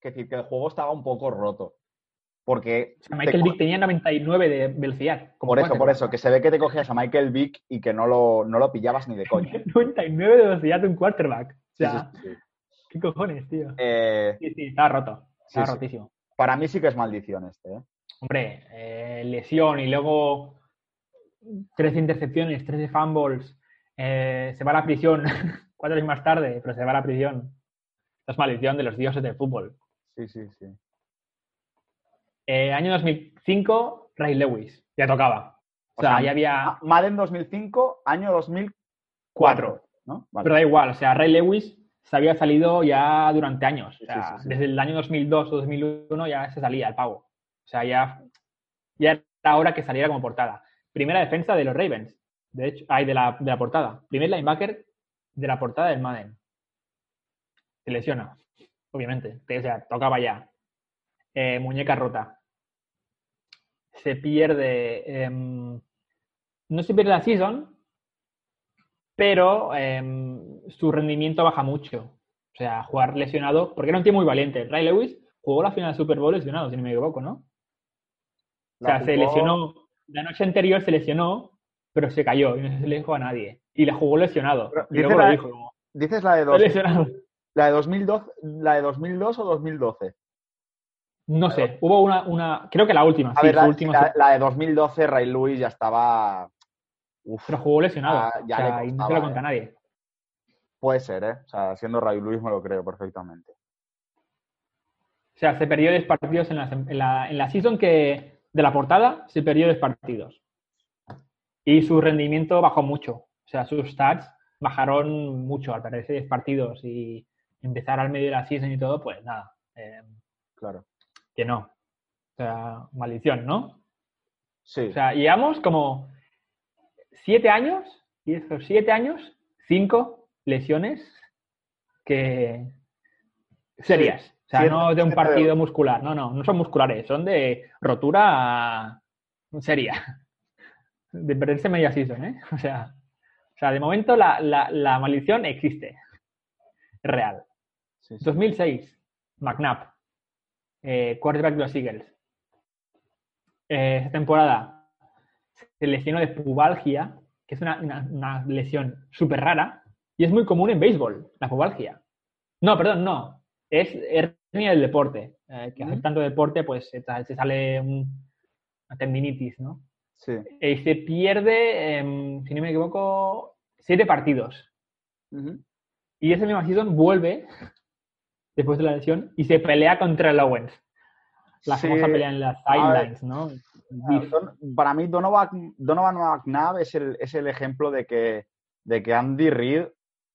que decir que el juego estaba un poco roto. Porque o sea, Michael te Vick tenía 99 de velocidad. como por eso, por eso, que se ve que te cogías a Michael Vick y que no lo, no lo pillabas ni de coña. 99 de velocidad de un quarterback. O sea, sí, sí. ¿qué cojones, tío? Eh, Sí, sí, estaba roto. Estaba rotísimo. para mí sí que es maldición este. ¿eh? Hombre, eh, lesión y luego 13 intercepciones, 13 fumbles, eh, se va a la prisión cuatro años más tarde, pero se va a la prisión. Esta es maldición de los dioses del fútbol. Sí, sí, sí. Eh, año 2005, Ray Lewis. Ya tocaba. O, O sea, sea, ya había Ah, Madden 2005, año 2004. cuatro. ¿no? Vale. Pero da igual, o sea, Ray Lewis se había salido ya durante años. O sea, sí, sí, sí. desde el año 2002 o 2001 ya se salía el pavo. O sea, ya, ya era hora que saliera como portada. Primera defensa de los Ravens. De hecho, hay de la, de la portada. Primer linebacker de la portada del Madden. Se lesiona, obviamente. O sea, tocaba ya. Eh, muñeca rota. Se pierde. em, no se pierde la season, pero em, su rendimiento baja mucho. O sea, jugar lesionado, porque era un tío muy valiente. Ray Lewis jugó la final del Super Bowl lesionado, si no me equivoco, ¿no? O sea, se lesionó, la noche anterior se lesionó, pero se cayó y no se le dijo a nadie. Y la jugó lesionado. Pero y dice luego lo la- dijo, como, Dices la de, "Estoy dos, lesionado". la de 2012, la de 2002 o 2012. No sé, hubo una, una, creo que la última, A sí, ver, su la, última, la- la de 2012, Ray Lewis ya estaba. Uf, pero jugó lesionado. Ya o sea, le y no se lo eh. cuenta a nadie. puede ser, ¿eh? O sea, siendo Ray Lewis me lo creo perfectamente. O sea, se perdió 10 partidos en la, en la, en la season que de la portada, se perdió 10 partidos. Y su rendimiento bajó mucho. O sea, sus stats bajaron mucho al perderse 10 partidos y empezar al medio de la season y todo, pues nada, eh, Claro. que no. O sea, maldición, ¿no? Sí. O sea, llevamos como 7 años, y esos 7 años, 5 lesiones que serias. O sea, no de un partido muscular. No, no, no son musculares, son de rotura seria. De perderse media season, ¿eh? O sea, o sea de momento la, la- la maldición existe. Real. sí, sí. 2006, McNabb, eh, quarterback de los Eagles. Eh, esta temporada se lesionó de pubalgia, que es una, una- una lesión súper rara y es muy común en béisbol, la pubalgia. No, perdón, no. Es hernia del deporte. eh, que hacer Ujú. tanto deporte, pues se, sale un- una tendinitis, ¿no? Sí. Y se pierde, em, si no me equivoco, siete partidos. Y ese mismo season vuelve después de la lesión y se pelea contra el Owens. La Sí. famosa pelea en las sidelines, ¿no? Don- Para mí, Donovan, Donovan McNabb es el, es el ejemplo de que, de que Andy Reid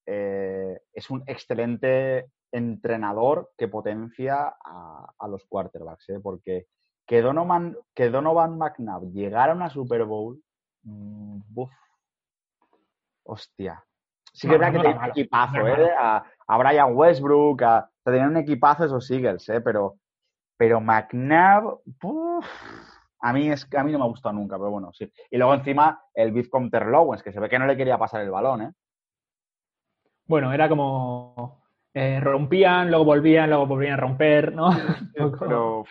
eh, es un excelente entrenador que potencia a, a los quarterbacks, ¿eh? porque que Donovan, que Donovan McNabb llegara a una Super Bowl, mm, buf, hostia. Sí que No, es verdad no que tenía un equipazo, no ¿eh? A, a Brian Westbrook, a, o sea, tenían un equipazo esos Eagles, ¿eh? Pero, pero McNabb, uf, a mí, es, a mí no me ha gustado nunca, pero bueno, sí. Y luego encima el beef con Terrell Owens, que se ve que no le quería pasar el balón, ¿eh? Bueno, era como eh, rompían, luego volvían, luego volvían a romper, ¿no? Pero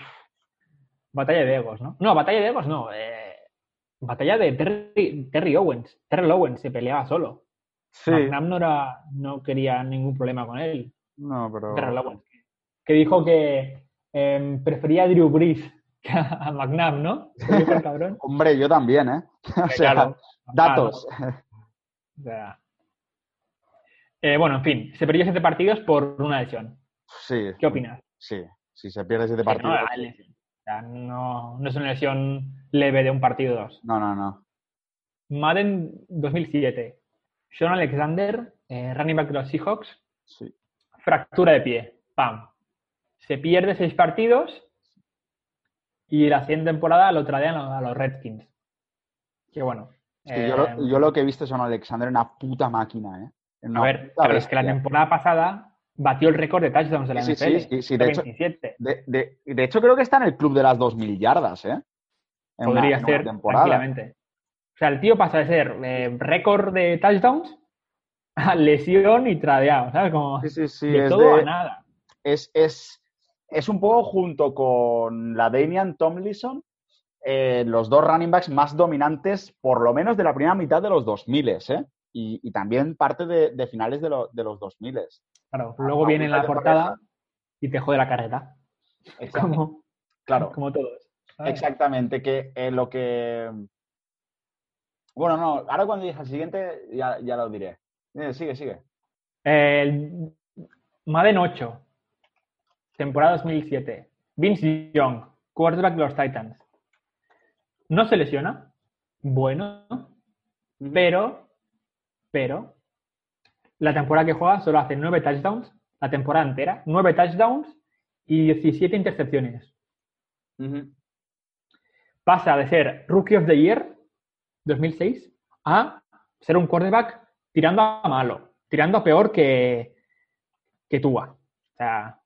Batalla de egos, ¿no? No, batalla de egos no. eh, batalla de Terry, Terry Owens. Terry Owens se peleaba solo. sí, no, era, no quería ningún problema con él. no, pero Terrell Owens. Que dijo que em, prefería a Drew Brees que a, McNabb, ¿no? Cabrón. hombre, yo también, ¿eh? o sea, Claro, datos. O sea, eh, bueno, en fin, se perdió siete partidos por una lesión. Sí, ¿Qué opinas? sí, si se pierde siete no, partidos. lesión. O sea, no, no es una lesión leve de un partido o dos. No, no, no. Madden 2007. Sean Alexander, eh, running back de los Seahawks, Sí. fractura de pie. ¡Pam! Se pierde seis partidos y la siguiente temporada lo tradean a los Redskins. Que bueno. Es que yo, lo, eh, yo lo que he visto son Alexander una puta máquina, ¿eh? Una A ver, pero es que la temporada pasada batió el récord de touchdowns de la Sí, NFL. sí, sí, sí, de hecho- 27. De, de- de hecho, creo que está en el club de las 2.000 yardas, ¿eh? En Podría una ser temporada. tranquilamente. O sea, el tío pasa de ser eh, récord de touchdowns a lesión y tradeado, ¿sabes? Como Sí, sí, sí. de es, todo de- a nada. es, es, es un poco junto con la Damian Tomlinson, eh, los dos running backs más dominantes, por lo menos de la primera mitad de los 2000, ¿eh? Y, y también parte de, de finales de, lo- de los 2000. Claro, luego viene en la portada y te jode la carrera. Como, Claro. como todos. Exactamente, que eh, lo que... Bueno, no, ahora cuando diga el siguiente ya, ya lo diré. Eh, sigue, sigue. El Madden 8, temporada 2007. Vince Young, quarterback de los Titans. no se lesiona, bueno, pero, pero, la temporada que juega solo hace nueve touchdowns, la temporada entera, nueve touchdowns y 17 intercepciones. Pasa de ser Rookie of the Year 2006 a ser un quarterback tirando a malo, tirando a peor que, que Tua. O sea,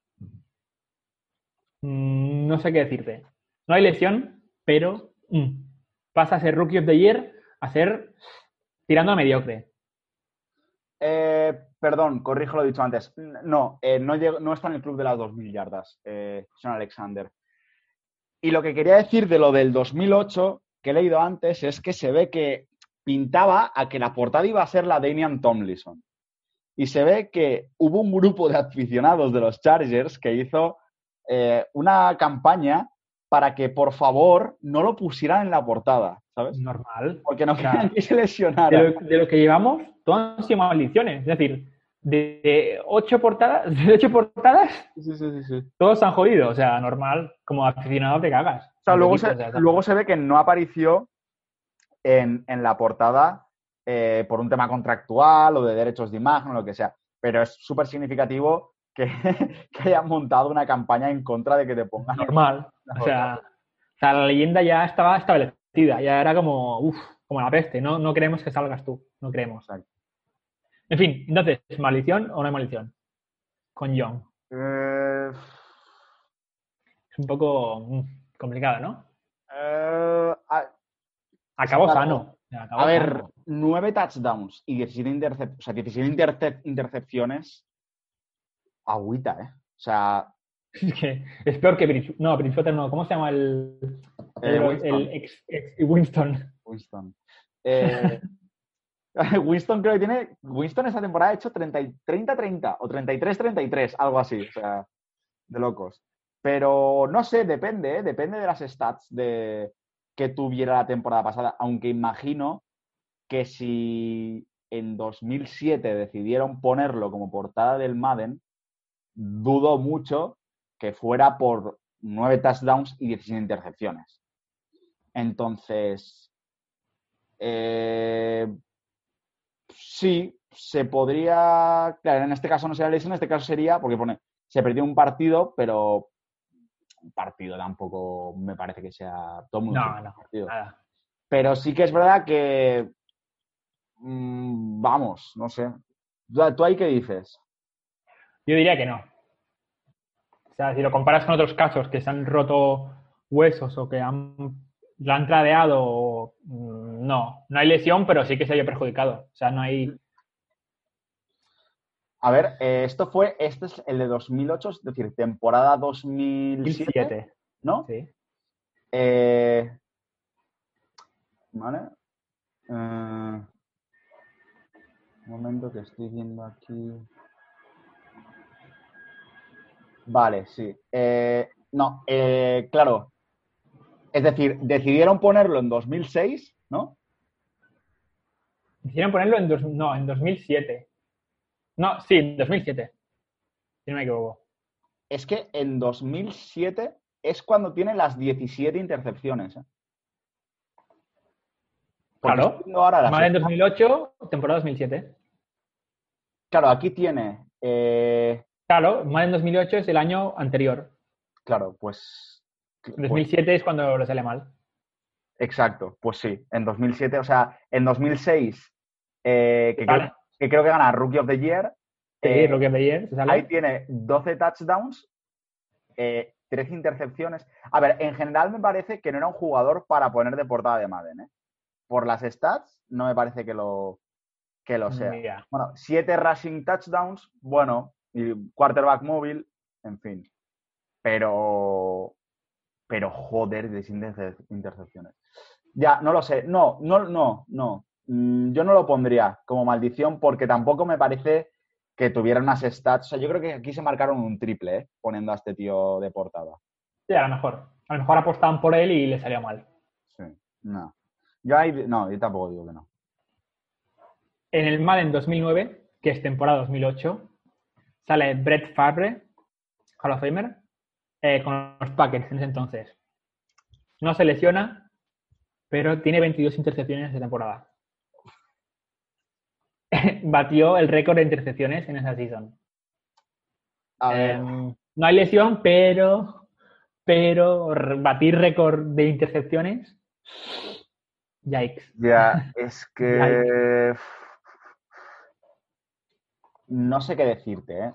no sé qué decirte. No hay lesión, pero mm, pasa a ser Rookie of the Year a ser tirando a mediocre. Eh, perdón, corrijo lo dicho antes. No, eh, no, está en el club de las 2.000 yardas, eh, Alexander. Y lo que quería decir de lo del 2008, que he leído antes, es que se ve que pintaba a que la portada iba a ser la de Damian Tomlinson. Y se ve que hubo un grupo de aficionados de los Chargers que hizo eh, una campaña para que, por favor, no lo pusieran en la portada, ¿sabes? Normal. Porque no querían que se De lesionara. lo, de lo que llevamos, todas han sido maldiciones. Es decir, de, de ocho portadas, de ocho portadas, Sí, sí, sí, sí. todos se han jodido. O sea, normal, como aficionado te cagas. O sea, luego se, o sea, luego se ve que no apareció en, en la portada eh, por un tema contractual o de derechos de imagen o lo que sea. Pero es súper significativo que, que hayan montado una campaña en contra de que te pongan. normal. O sea, o sea, la leyenda ya estaba establecida. Ya era como, uff, como la peste. No, no queremos que salgas tú. No queremos. En fin, entonces, ¿maldición o no hay maldición? Con Young. Eh, Es un poco mm, complicado, ¿no? eh, a, Acabó sano. Acabó a ver, sano. nueve touchdowns y 17, intercep- o sea, 17 intercep- intercepciones. Agüita, ¿eh? O sea, que es peor que Bridge, no, Bridgewater no. ¿Cómo se llama el, eh, el, Winston. el ex, ex- Winston? Winston. Eh, Winston creo que tiene. Winston esta temporada ha hecho 30 y- 30-30 o 33-33, algo así. O sea, de locos. Pero no sé, depende, ¿eh? depende de las stats de, que tuviera la temporada pasada. Aunque imagino que si en 2007 decidieron ponerlo como portada del Madden, dudo mucho que fuera por 9 touchdowns y 17 intercepciones. Entonces, eh, sí, se podría. Claro, en este caso no sería lesión, en este caso sería, porque pone, se perdió un partido, pero un partido tampoco me parece que sea todo mundo No, no, partido. nada. Pero sí que es verdad que. mm, vamos, no sé. ¿Tú tú ahí qué dices? Yo diría que no. O sea, si lo comparas con otros casos que se han roto huesos o que han, la han tradeado, mm, no. No hay lesión, pero sí que se haya perjudicado. O sea, no hay. A ver, eh, esto fue, este es el de 2008, es decir, temporada 2007, 17. ¿no? Sí. Eh, vale. Eh, un momento que estoy viendo aquí. Vale, sí. Eh, no, eh, claro. Es decir, decidieron ponerlo en 2006, ¿no? Quisieron ponerlo en, dos, no, en 2007. No, sí, en 2007. Si no me equivoco. Es que en 2007 es cuando tiene las 17 intercepciones. ¿eh? Claro. ahora Madden 2008, temporada 2007. Claro, aquí tiene. eh, Claro, Madden 2008 es el año anterior. claro, pues, pues, 2007 es cuando lo sale mal. Exacto, pues sí. En 2007, o sea, en 2006, eh, que, creo, que creo que gana Rookie of the Year. Sí, eh, Rookie of the Year, sale. ahí tiene 12 touchdowns, eh, 13 intercepciones. A ver, en general me parece que no era un jugador para poner de portada de Madden, ¿eh? Por las stats, no me parece que lo, que lo sea. Mira. Bueno, 7 rushing touchdowns, bueno, y quarterback móvil, en fin. Pero, pero joder, de interce- intercepciones. Ya, no lo sé. No, no, no, no. Mm, Yo no lo pondría como maldición porque tampoco me parece que tuviera unas stats. O sea, yo creo que aquí se marcaron un triple, ¿eh? Poniendo a este tío de portada. Sí, a lo mejor. A lo mejor apostaban por él y le salió mal. Sí, no. Yo ahí, no, yo tampoco digo que no. En el Madden 2009, que es temporada 2008, sale Brett Favre, Hall of Famer, eh, con los Packers en ese entonces. No se lesiona, pero tiene 22 intercepciones de temporada. Batió el récord de intercepciones en esa season. A ver, Em, no hay lesión, pero, pero batir récord de intercepciones. Yikes. ya, es que. No sé qué decirte, ¿eh?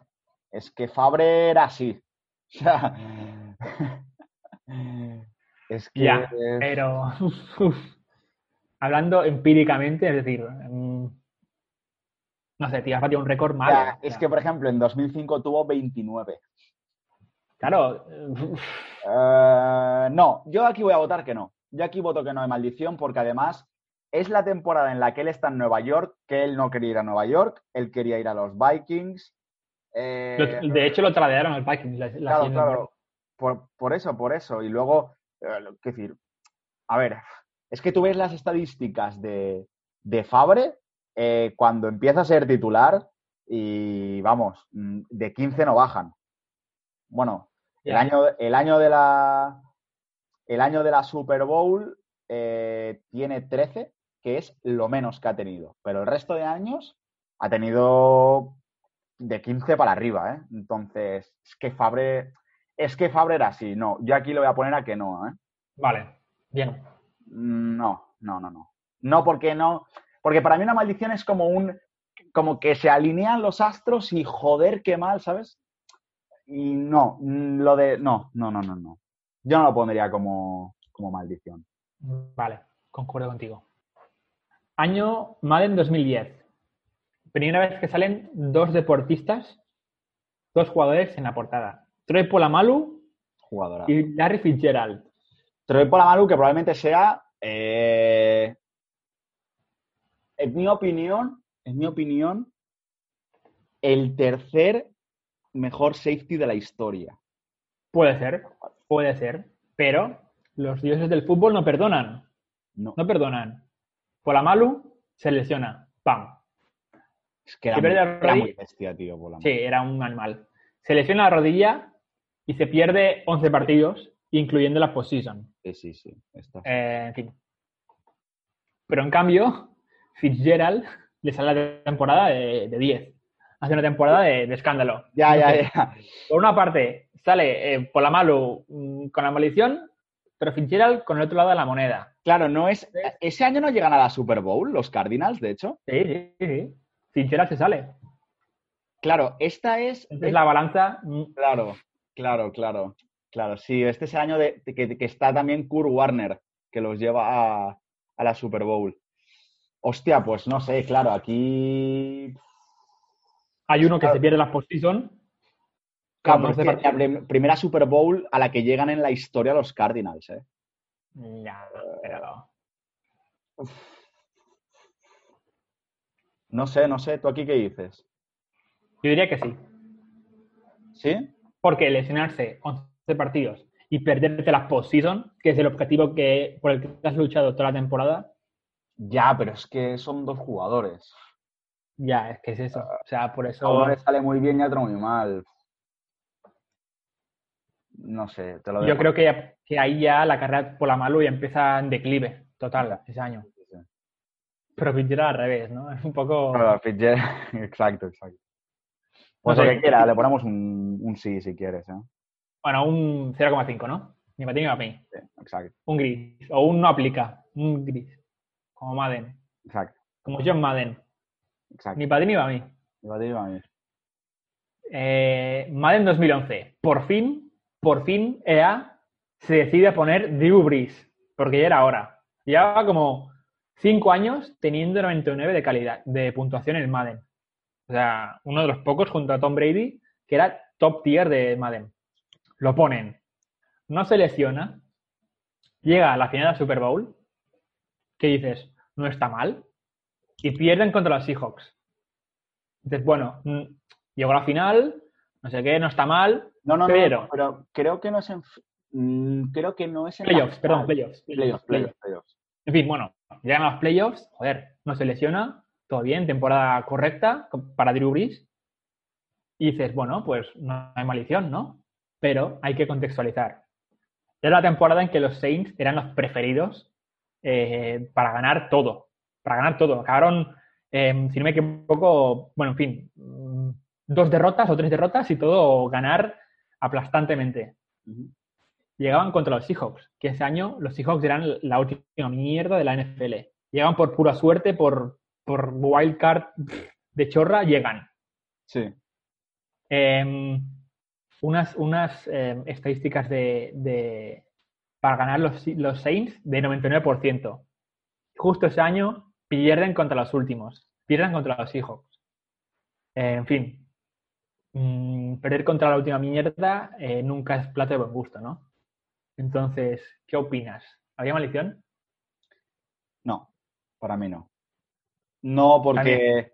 Es que Fabre era así. O sea. Es que. Ya, pero uf, hablando empíricamente, es decir, mm, no sé, tío, has batido un récord malo. Ya, es que, por ejemplo, en 2005 tuvo 29. Claro, Eh, no, yo aquí voy a votar que no. Yo aquí voto que no hay maldición porque además es la temporada en la que él está en Nueva York, que él no quería ir a Nueva York, él quería ir a los Vikings. Eh, de hecho lo trasladaron al Vikings. la- la claro, claro. Por, por eso, por eso. Y luego, eh, qué decir, a ver, es que tú ves las estadísticas de, de Fabre eh, cuando empieza a ser titular y vamos, mm, de 15 no bajan. Bueno, el año, el año de la el año de la Super Bowl tiene 13, que es lo menos que ha tenido. Pero el resto de años ha tenido de 15 para arriba, ¿eh? Entonces, es que Fabre, es que Fabre era así. No, yo aquí lo voy a poner a que no, ¿eh? Vale, bien. No, no, no, no. No, porque no. Porque para mí una maldición es como un. como que se alinean los astros y joder, qué mal, ¿sabes? Y no, mm, lo de. No, no, no, no, no. Yo no lo pondría como, como maldición. Vale, concuerdo contigo. Año Madden 2010. Primera vez que salen dos deportistas, dos jugadores en la portada. Troy Polamalu Jugadora. y Larry Fitzgerald. Troy Polamalu, que probablemente sea. eh, en mi opinión, en mi opinión, el tercer mejor safety de la historia. Puede ser, puede ser, pero los dioses del fútbol no perdonan, No, no perdonan. Polamalu se lesiona, ¡pam! es que era, muy, la era muy bestia, tío, Polamalu. Sí, era un animal. Se lesiona la rodilla y se pierde 11 partidos, incluyendo la postseason. Sí, sí, sí. está- Eh, en fin. Pero en cambio, Fitzgerald le sale la temporada de, de 10. Hace una temporada de, de escándalo. Ya, ya, Entonces, ya. Por una parte, sale eh, Polamalu mm, con la maldición, pero Fitzgerald con el otro lado de la moneda. Claro, no es. Ese año no llegan a la Super Bowl, los Cardinals, de hecho. Sí, sí, sí. Fitzgerald se sale. Claro, esta es. Entonces es- la balanza. Claro, claro, claro. Claro, sí, este es el año de, que, que está también Kurt Warner, que los lleva a, a la Super Bowl. Hostia, pues no sé, claro, aquí. Hay uno que Claro. se pierde la postseason. Claro, es 11 que la primera Super Bowl a la que llegan en la historia los Cardinals, ¿eh? Ya, pero. No sé, no sé, ¿tú aquí qué dices? Yo diría que sí. ¿Sí? Porque lesionarse 11 partidos y perderte la postseason, que es el objetivo que, por el que has luchado toda la temporada, Ya, pero es que son dos jugadores. ya, es que es eso. O sea, por A eso. uno le sale muy bien y a otro muy mal. No sé, te lo Yo dejo. creo que, que ahí ya la carrera por la Malu ya empieza en declive total ese año. Sí, sí. Pero Fitzgerald al revés, ¿no? Es un poco. Fitzgerald, exacto, exacto. Pues No lo que quiera, le ponemos un, un sí si quieres, ¿eh? Bueno, un 0,5, ¿no? Ni para ti ni para mí. Sí, exacto, Un gris. O un no aplica. Un gris. Como Madden. exacto, Como John Madden. exacto. Ni para ti ni para mí. Iba a decir a mí. Eh, Madden 2011. Por fin, por fin EA se decide a poner Drew Brees. Porque ya era hora. Llevaba como 5 años teniendo 99 de calidad, de puntuación en Madden. O sea, uno de los pocos junto a Tom Brady que era top tier de Madden. Lo ponen. No se lesiona. Llega a la final de Super Bowl. ¿Qué dices? No está mal. Y pierden contra los Seahawks. Dices, bueno, mm, llegó a la final, no sé qué, no está mal. No, no, Pero- no, pero creo que no es en... mm, Creo que no es en la Playoffs, perdón, playoffs. Playoffs, playoffs, playoffs. En fin, bueno, llegan a los playoffs, joder, no se lesiona, todo bien, temporada correcta para Drew Brees. Y dices, bueno, pues no hay maldición, ¿no? Pero hay que contextualizar. Era la temporada en que los Saints eran los preferidos eh, para ganar todo. Para ganar todo. Acabaron, eh, si no me equivoco, bueno, en fin, mm, dos derrotas o tres derrotas y todo ganar aplastantemente. Llegaban contra los Seahawks, que ese año los Seahawks eran la última mierda de la NFL. Llegaban por pura suerte, por, por wildcard de chorra, llegan. Sí. Em, unas unas em, estadísticas de, de- para ganar los, los Saints de 99%. Justo ese año pierden contra los últimos, pierden contra los Seahawks. Eh, en fin, mm, perder contra la última mierda eh, nunca es plato de buen gusto, ¿no? Entonces, ¿qué opinas? ¿Había maldición? No, para mí no. No, porque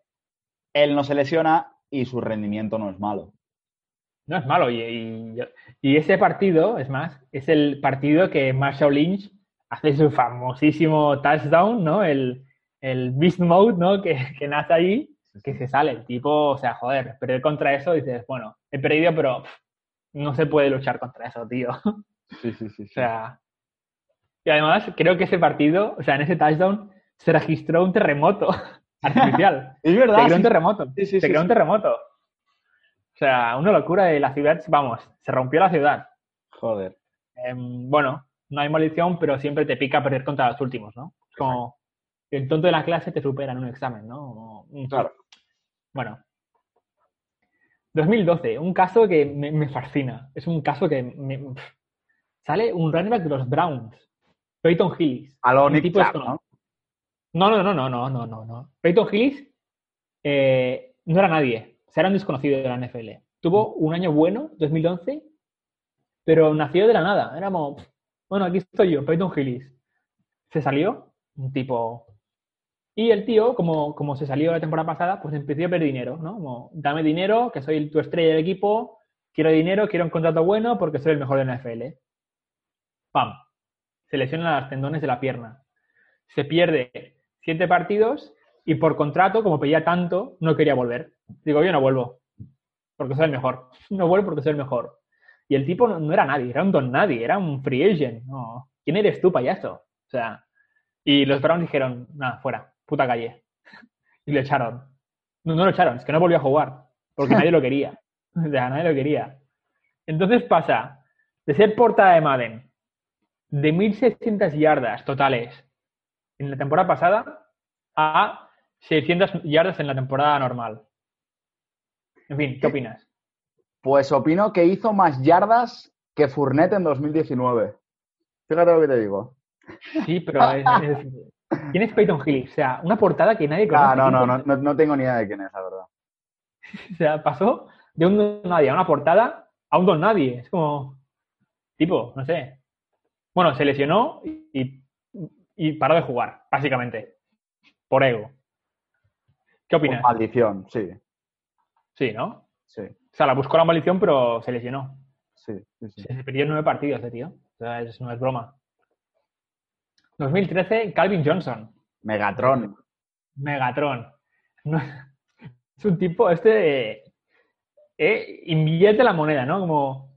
él no se lesiona y su rendimiento no es malo. No es malo. Y, y- y ese partido, es más, es el partido que Marshall Lynch hace su famosísimo touchdown, ¿no? El, el Beast Mode, ¿no? Que, que nace ahí, que se sale. El tipo, o sea, joder, perder contra eso, dices, bueno, he perdido, pero pff, no se puede luchar contra eso, tío. O Sí, sí, sí. sí. sea. Y además, creo que ese partido, o sea, en ese touchdown, se registró un terremoto artificial. es Se verdad. creó un terremoto. Sí, sí, se creó un terremoto. O sea, una locura de la ciudad. Vamos, se rompió la ciudad. Joder. Em, bueno, no hay maldición, pero siempre te pica perder contra los últimos, ¿no? Como el tonto de la clase te supera en un examen, ¿no? Mm, Claro. Bueno. 2012, un caso que me, me fascina. Es un caso que me- sale un running back de los Browns, Peyton Hillis. A lo Nick tipo Chubb, ¿no? No, no, no, no, no, no, no, no. Peyton Hillis eh, no era nadie. O sea, era un desconocido de la NFL. Tuvo un año bueno, 2011, pero nació de la nada. Pff, bueno, aquí estoy yo, Peyton Hillis. Se salió, un tipo... Y el tío, como, como se salió la temporada pasada, pues empezó a pedir dinero, ¿no? Como, dame dinero, que soy tu estrella del equipo, quiero dinero, quiero un contrato bueno porque soy el mejor de la NFL. ¡Pam! Se lesiona las tendones de la pierna. Se pierde siete partidos y por contrato, como pedía tanto, no quería volver. Digo, yo no vuelvo porque soy el mejor. No vuelvo porque soy el mejor. Y el tipo no, era nadie, era un don nadie, era un free agent. ¿Quién eres tú, payaso? O sea, y los Browns dijeron, nada, fuera, puta calle. Y lo echaron. No, no lo echaron, es que no volvió a jugar, porque nadie lo quería. O sea, nadie lo quería. Entonces pasa de ser portada de Madden de 1.600 yardas totales en la temporada pasada a 600 yardas en la temporada normal. En fin, ¿qué opinas? Pues opino que hizo más yardas que Fournette en 2019. Fíjate lo que te digo. Sí, pero es, es- ¿quién es Peyton Hillis? O sea, una portada que nadie conoce. Ah, no, no, ¿Quién no, no, tengo ni idea de quién es, la verdad. O sea, pasó de un don nadie a una portada a un don nadie. Es como, tipo, no sé. Bueno, se lesionó y, y paró de jugar, básicamente. Por ego. ¿Qué Por opinas? maldición, sí, Sí, ¿no? sí, O sea, la buscó la maldición, pero se lesionó. sí, sí, sí. Se perdió nueve partidos, eh, tío. O sea, es- no es broma. 2013, Calvin Johnson. Megatron. Megatron. No- es un tipo, este, eh, invierte la moneda, ¿no? Como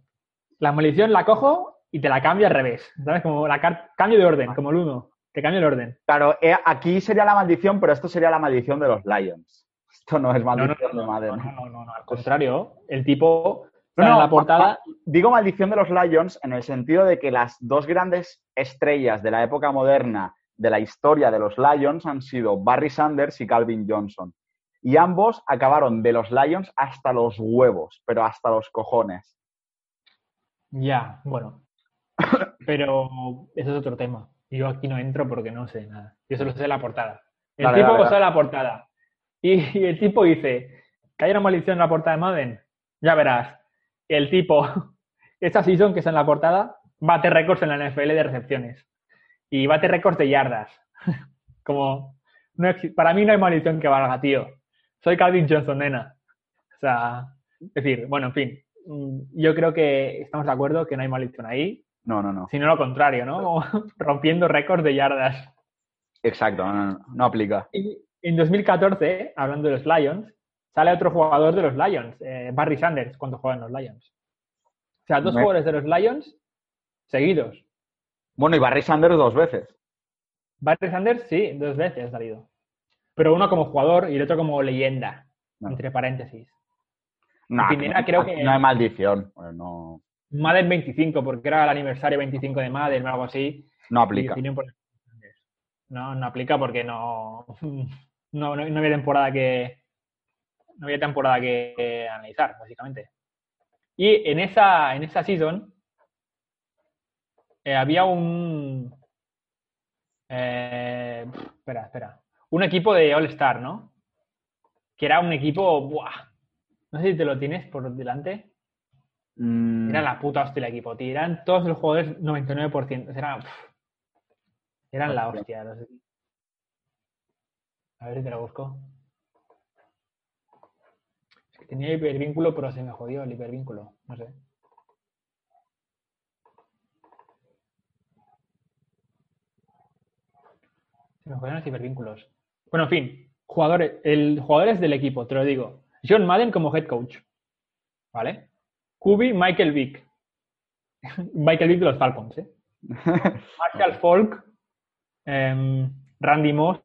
la maldición la cojo y te la cambio al revés, ¿sabes? Como la cambio de orden, como el uno, te cambio el orden. Claro, eh, aquí sería la maldición, pero esto sería la maldición de los Lions. Esto no es no, maldición no, de no, no, no, no, no, al contrario, el tipo No, sale no, en la portada, Digo maldición de los Lions en el sentido de que las dos grandes estrellas de la época moderna de la historia de los Lions han sido Barry Sanders y Calvin Johnson. Y ambos acabaron de los Lions hasta los huevos, pero hasta los cojones. ya, bueno. Pero eso es otro tema. Yo aquí no entro porque no sé nada. Yo solo sé la portada. El Dale, tipo dale, la portada. Y, y el tipo dice, que hay una maldición en la portada de Madden. Ya verás. El tipo, esta season que está en la portada, bate récords en la NFL de recepciones. Y bate récords de yardas. Como, no para mí no hay maldición que valga, tío. Soy Calvin Johnson, nena. O sea, es decir, bueno, en fin. mm, Yo creo que estamos de acuerdo que no hay maldición ahí, No, no, no. sino lo contrario, ¿no? Como rompiendo récords de yardas. Exacto, no, no, no, no aplica. Y en 2014, hablando de los Lions, sale otro jugador de los Lions, eh, Barry Sanders, cuando juegan los Lions. O sea, dos Me- jugadores de los Lions seguidos. Bueno, y Barry Sanders dos veces. Barry Sanders, sí, dos veces ha salido. Pero uno como jugador y el otro como leyenda, No. entre paréntesis. No, Pineda, aquí- creo que- no hay maldición. Pues no, Madden 25, porque era el aniversario 25 de Madden o algo así. no aplica. No, no aplica porque no, no, no, no había temporada que no había temporada que, analizar, básicamente. Y en esa, en esa season eh, había un eh, espera, espera. Un equipo de All Star, ¿no? Que era un equipo. ¡buah! No sé si te lo tienes por delante. Mm, Era la puta hostia el equipo, tío. Eran todos los jugadores 99%. Era, pff, eran la hostia. los- A ver si te lo busco. Tenía hipervínculo, pero se me jodió el hipervínculo. No sé. Se me jodieron los hipervínculos. Bueno, en fin. Jugadores, el, jugadores del equipo, te lo digo. John Madden como head coach. ¿Vale? Kubi, Michael Vick. Michael Vick de los Falcons, ¿eh? Marshall Falk, em, Randy Moss,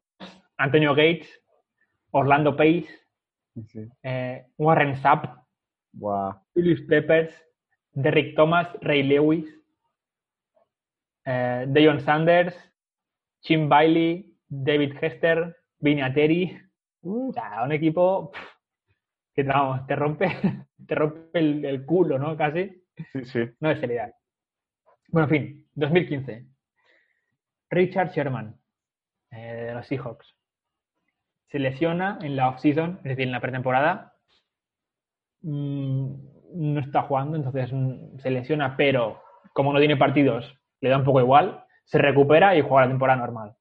Antonio Gates, Orlando Pace, sí. eh, Warren Sapp, Buah. Julius Peppers, Derrick Thomas, Ray Lewis, eh, Deion Sanders, Jim Bailey, David Hester, Vinatieri. O sea, un equipo pff, que vamos, te rompe, te rompe el, el culo, ¿no? Casi. Sí, sí. No es seriedad. Bueno, en fin, 2015. Richard Sherman, eh, de los Seahawks. Se lesiona en la off-season, es decir, en la pretemporada. Mm, no está jugando, entonces mm, se lesiona, pero como no tiene partidos, le da un poco igual. Se recupera y juega la temporada normal.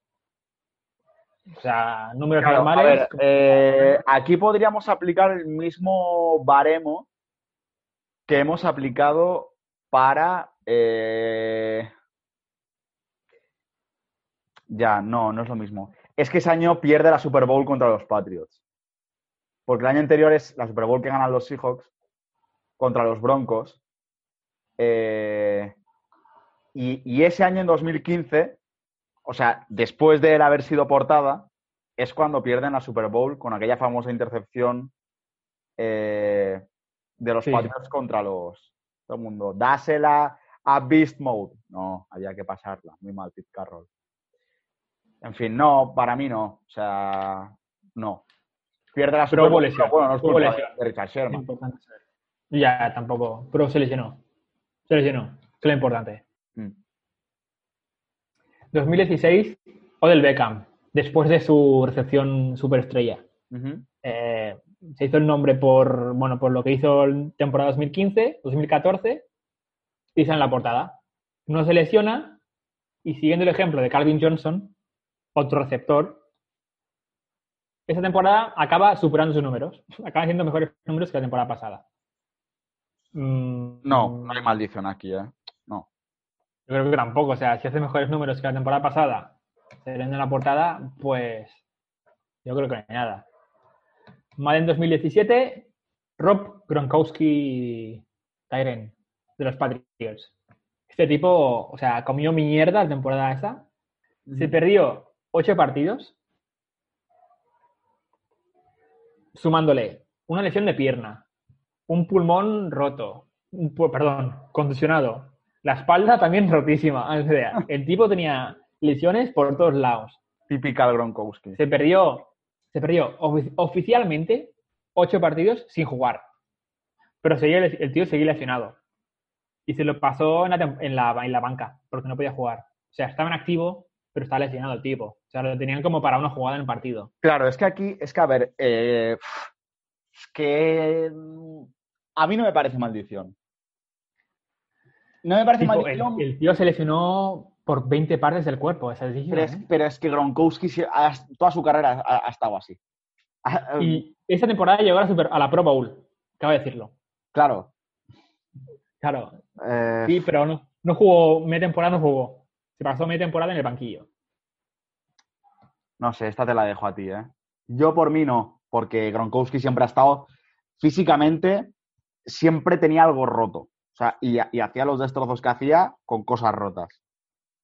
O sea, números Claro, a normales. ver, eh, aquí podríamos aplicar el mismo baremo que hemos aplicado para. eh, Ya, no, no es lo mismo. Es que ese año pierde la Super Bowl contra los Patriots. Porque el año anterior es la Super Bowl que ganan los Seahawks contra los Broncos. Eh, y, y ese año en 2015, o sea, después de él haber sido portada, es cuando pierden la Super Bowl con aquella famosa intercepción eh, de los Sí. Patriots contra los. Todo el mundo. Dásela a Beast Mode. No, había que pasarla. Muy mal, Pete Carroll. En fin, no, para mí no. O sea, no. Pierde la Super Bowl. pero Bueno, no es culpa de Richard Sherman. Ya, tampoco. Pero se lesionó. Se lesionó. Es lo importante. Mm. 2016, Odell Beckham, después de su recepción superestrella. Eh, se hizo el nombre por, bueno, por lo que hizo en temporada 2015, 2014, y está en la portada. No se lesiona y siguiendo el ejemplo de Calvin Johnson, otro receptor, esta temporada acaba superando sus números. Acaba haciendo mejores números que la temporada pasada. Mm, No, no hay maldición aquí, ¿eh? No. Yo creo que tampoco. O sea, si hace mejores números que la temporada pasada, saliendo en la portada, pues yo creo que no hay nada. Madden 2017, Rob Gronkowski Tyren, de los Patriots. Este tipo, o sea, comió mierda la temporada esa. Se perdió ocho partidos, sumándole una lesión de pierna, un pulmón roto, un pu- perdón, contusionado, la espalda también rotísima. O sea, el tipo tenía lesiones por todos lados. Típica de Gronkowski. Se perdió, se perdió ofi- oficialmente ocho partidos sin jugar. Pero seguía, el tío seguía lesionado. Y se lo pasó en la, en la, en la banca, porque no podía jugar. O sea, estaba en activo, pero estaba lesionado el tipo. O sea, lo tenían como para una jugada en el partido. Claro, es que aquí, es que a ver, eh, es que mm, a mí no me parece maldición. No me parece Tipo, maldición, el tío se lesionó por 20 partes del cuerpo. Esa decisión, pero, es, ¿eh? pero es que Gronkowski toda su carrera ha, ha estado así. Ah, Y esa temporada llegó a la, Super- a la Pro Bowl, acabo de decirlo. Claro. Claro, eh, sí, pero no, no jugó, media temporada no jugó. Se pasó media temporada en el banquillo. No sé, esta te la dejo a ti, ¿eh? Yo por mí no, porque Gronkowski siempre ha estado físicamente, siempre tenía algo roto. O sea, y, y hacía los destrozos que hacía con cosas rotas.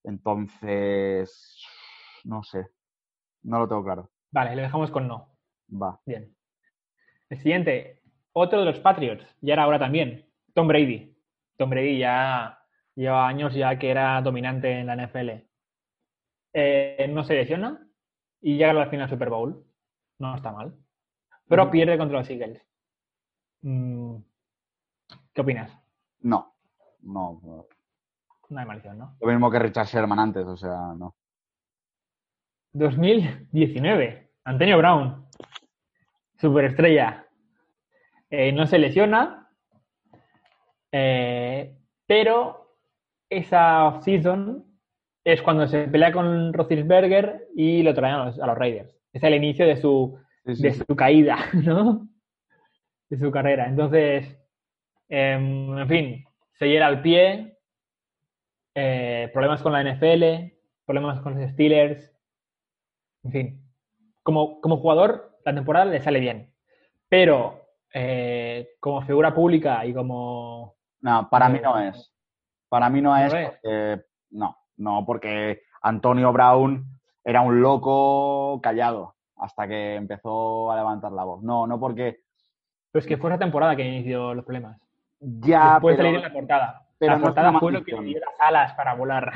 Entonces, no sé. No lo tengo claro. Vale, le dejamos con no. Va. Bien. El siguiente, otro de los Patriots, y era ahora también, Tom Brady. Tom Brady ya lleva años ya que era dominante en la NFL. Eh, no se lesiona y llega a la final Super Bowl. No está mal. Pero pierde contra los Eagles. Mm, ¿Qué opinas? No. No. no. No hay maldición, ¿no? Lo mismo que Richard Sherman antes, o sea, no. 2019. Antonio Brown. Superestrella. Eh, no se lesiona. eh, pero esa off-season es cuando se pelea con Roethlisberger y lo traen a los, a los Raiders. Es el inicio de su, Sí, sí, de su caída, ¿no? De su carrera. Entonces, em, en fin, se hiera al pie, eh, problemas con la NFL, problemas con los Steelers, en fin. Como, como jugador, la temporada le sale bien, pero eh, como figura pública y como... No, para mí no Eh, es. Para mí no es ¿no es? porque, no, no, porque Antonio Brown era un loco callado hasta que empezó a levantar la voz. No, no porque Pues que fue esa temporada que inició los problemas. ya, Después pero- salir en la portada. pero la no es portada una fue lo que le dio las alas para volar.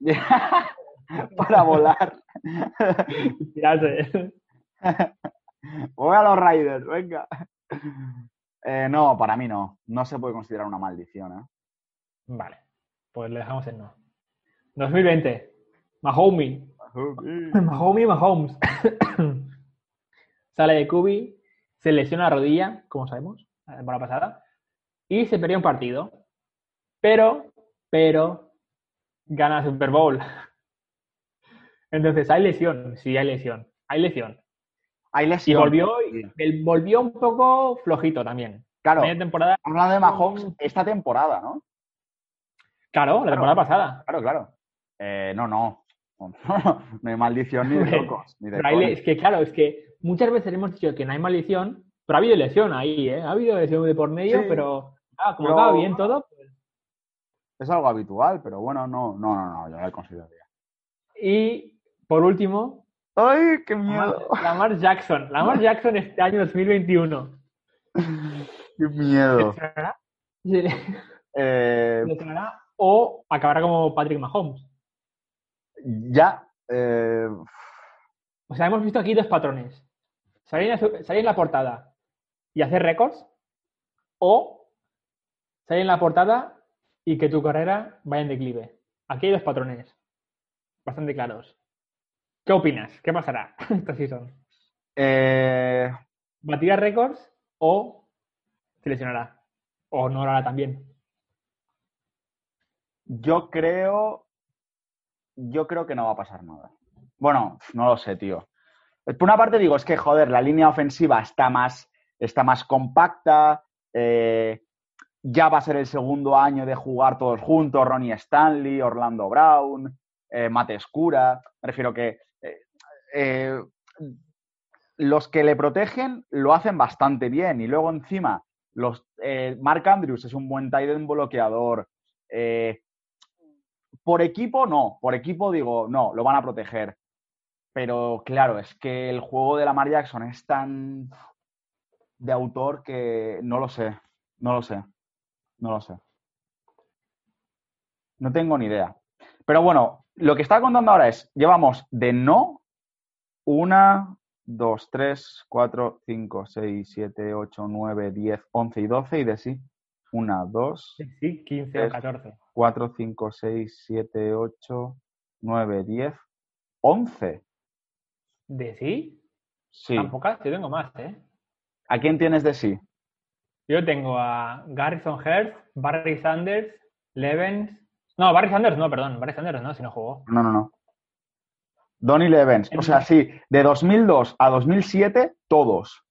para volar. Tirarse. Voy a los Raiders, venga. Eh, no, para mí no. No se puede considerar una maldición, ¿eh? Vale, pues le dejamos en no. 2020. Mahomes. Mahomes, Mahomes. Sale de Kubi, se lesiona la rodilla, como sabemos, la temporada pasada, y se perdió un partido. Pero, pero, gana el Super Bowl. Entonces, hay lesión, sí, hay lesión, hay lesión. Hay Y lesión. volvió, Sí. él volvió un poco flojito también. Claro, temporada, hablando de Mahomes, esta temporada, ¿no? Claro, la temporada pasada. Claro, claro. Eh, no, no. no hay maldición ni de locos. Ni de es que, claro, es que muchas veces hemos dicho que no hay maldición, pero ha habido lesión ahí, ¿eh? Ha habido lesión de por medio, Sí. pero ah, como acaba bien todo. pues- Es algo habitual, pero bueno, no, no, no, no, yo lo consideraría. Y por último, ¡Ay, qué miedo! Lamar Jackson. Lamar Jackson este año 2021. ¡Qué miedo! ¿Se Eh, o acabará como Patrick Mahomes? ya, eh, O sea, hemos visto aquí dos patrones. Salir en, la- salir en la portada y hacer récords o salir en la portada y que tu carrera vaya en declive. Aquí hay dos patrones bastante claros. ¿Qué opinas? ¿Qué pasará esta season? eh, ¿Batirá récords o se lesionará? ¿O no lo hará también? Yo creo. Yo creo que no va a pasar nada. Bueno, no lo sé, tío. Por una parte digo, es que, joder, la línea ofensiva está más, está más compacta. eh, ya va a ser el segundo año de jugar todos juntos, Ronnie Stanley, Orlando Brown, eh, Mate Escura. Me refiero que eh, los que le protegen lo hacen bastante bien. Y luego encima, los, Mark Andrews es un buen tight bloqueador. Por equipo, no. Por equipo digo, no, lo van a proteger. Pero claro, es que el juego de Lamar Jackson es tan de autor que no lo sé. No lo sé. No lo sé. No tengo ni idea. Pero bueno, lo que estaba contando ahora es, llevamos de no una, dos, tres, cuatro, cinco, seis, siete, ocho, nueve, diez, once y doce y de sí. Una, dos, Sí, 15 o Es- 14. 4, 5, 6, 7, 8, 9, 10, 11. ¿De sí? Sí. Tampoco, yo tengo más, ¿eh? ¿A quién tienes de sí? Yo tengo a Garrison Hearst, Barry Sanders, Levens. No, Barry Sanders no, perdón. Barry Sanders no, si no jugó. No, no, no. Donny Levens. O sea, sí, de 2002 a 2007, todos.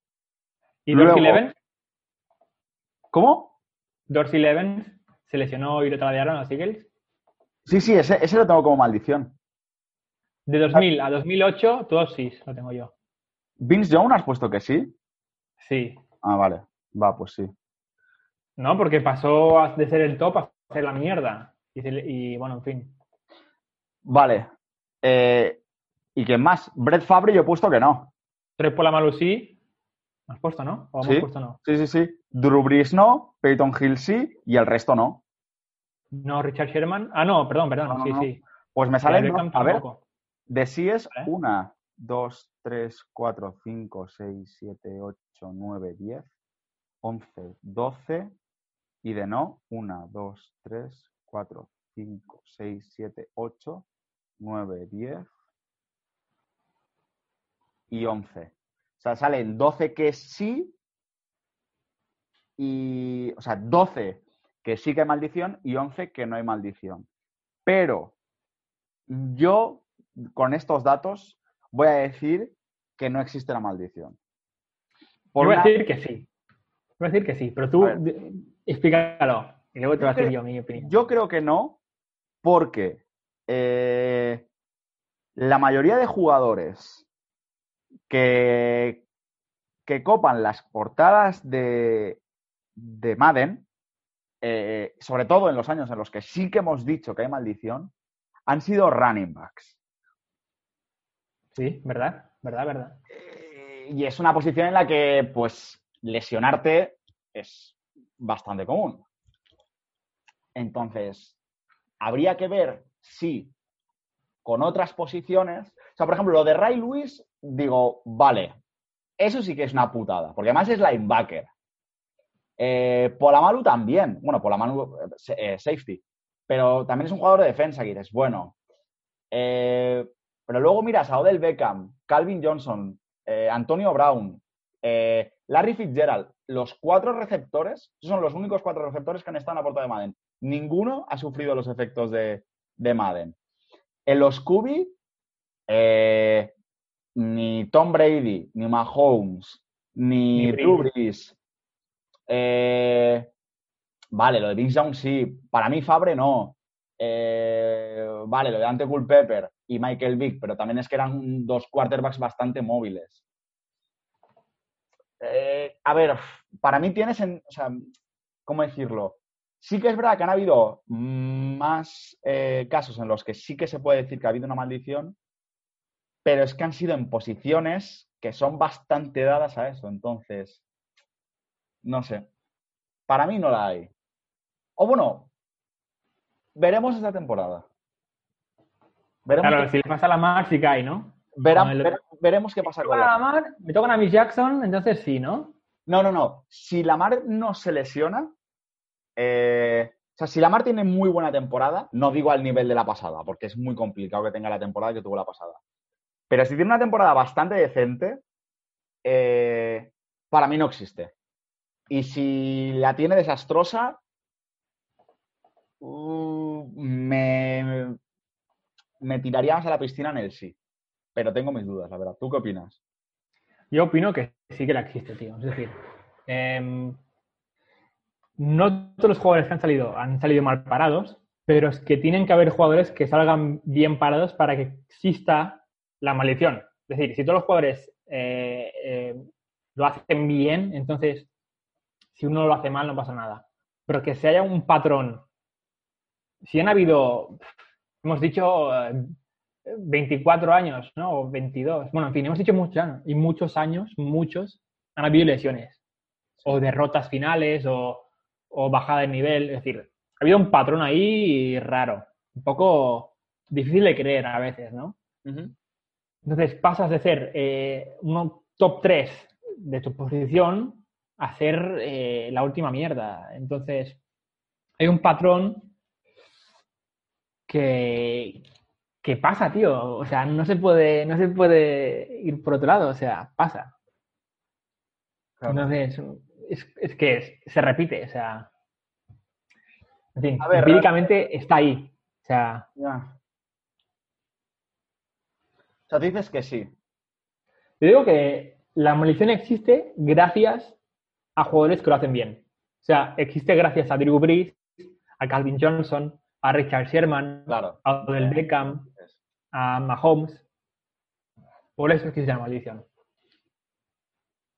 ¿Y Luego- Dorsey Levens? ¿Cómo? Dorsey Levens se lesionó y lo tradearon a los Eagles. Sí, sí, ese, ese lo tengo como maldición. De 2000 a 2008, todos sí, lo tengo yo. ¿Vince Young has puesto que sí? Sí. Ah, vale. Va, pues sí. No, porque pasó de ser el top a ser la mierda. Y, bueno, en fin. Vale. Eh, ¿Y quién más? Brett Favre yo he puesto que no. Tres por la Malu sí. ¿Me has puesto, no? ¿O hemos Sí. puesto no? Sí, sí, sí. Drew Brees no, Peyton Hill sí y el resto no. No, Richard Sherman. Ah, no, perdón, perdón. No, no, sí, no. sí. Pues me salen, a ver, de sí es Vale. 1, 2, 3, 4, 5, 6, 7, 8, 9, 10, 11, 12 y de no 1, 2, 3, 4, 5, 6, 7, 8, 9, 10 y 11. O sea, salen 12 que sí y, o sea, 12 que sí que hay maldición y 11 que no hay maldición. Pero yo, con estos datos, voy a decir que no existe la maldición. Por Yo voy a decir que sí. Voy a decir que sí, pero tú explícalo. Y luego te voy a Yo decir yo mi opinión. Yo creo que no, porque eh, la mayoría de jugadores que, que copan las portadas de, de Madden, eh, sobre todo en los años en los que sí que hemos dicho que hay maldición, han sido running backs. Sí, ¿verdad? ¿Verdad? ¿Verdad? Eh, y es una posición en la que, pues, lesionarte es bastante común. Entonces, habría que ver si con otras posiciones. O sea, por ejemplo, lo de Ray Lewis, digo, vale, eso sí que es una putada, porque además es linebacker. Eh, Polamalu también. Bueno, Polamalu, eh, eh, safety. Pero también es un jugador de defensa que dices, bueno. Pero luego miras a Odell Beckham, Calvin Johnson, Antonio Brown, Larry Fitzgerald, los cuatro receptores, son los únicos cuatro receptores que han estado en la portada de Madden. Ninguno ha sufrido los efectos de, de Madden. En los QB, eh, ni Tom Brady, ni Mahomes, ni, Ni Drew Brees. Brees. Eh, vale, lo de Vince Young sí. Para mí, Fabre no. Eh, vale, lo de Ante Culpepper y Michael Vick, pero también es que eran dos quarterbacks bastante móviles. Eh, a ver, para mí tienes, en, o sea, ¿cómo decirlo? Sí que es verdad que han habido más eh, casos en los que sí que se puede decir que ha habido una maldición, pero es que han sido en posiciones que son bastante dadas a eso. Entonces, no sé. Para mí no la hay. O bueno, veremos esta temporada. Veremos, Claro, si le pasa a la Mar, sí que hay, ¿no? verá- con el- ver- veremos qué pasa con la... la Mar, me tocan a Miss Jackson, entonces sí, ¿no? No, no, no. Si Lamar no se lesiona, eh, o sea, si Lamar tiene muy buena temporada, no digo al nivel de la pasada, porque es muy complicado que tenga la temporada que tuvo la pasada. Pero si tiene una temporada bastante decente, eh, para mí no existe. Y si la tiene desastrosa, uh, me, me tiraría más a la piscina en el sí. Pero tengo mis dudas, la verdad. ¿Tú qué opinas? Yo opino que sí que la existe, tío. Es decir, em, no todos los jugadores que han salido han salido mal parados, pero es que tienen que haber jugadores que salgan bien parados para que exista la maldición. Es decir, si todos los jugadores eh, eh, lo hacen bien, entonces si uno lo hace mal no pasa nada. Pero que se haya un patrón. Si han habido, hemos dicho, eh, 24 años, ¿no? O 22. Bueno, en fin, hemos dicho muchos años. Y muchos años, muchos, han habido lesiones. O derrotas finales, o, o bajada de nivel. Es decir, ha habido un patrón ahí raro. Un poco difícil de creer a veces, ¿no? Entonces pasas de ser eh, un top 3 de tu posición a ser eh, la última mierda. Entonces, hay un patrón que, que pasa, tío. O sea, no se puede, no se puede ir por otro lado. O sea, pasa. Claro. Entonces, es, es que es- se repite. O sea, en fin, A ver, empíricamente está ahí. O sea, Ya. O sea, dices que sí. Yo digo que la maldición existe gracias a jugadores que lo hacen bien. O sea, existe gracias a Drew Brees, a Calvin Johnson, a Richard Sherman, Claro. a Odell Beckham, a Mahomes. Por eso existe la maldición.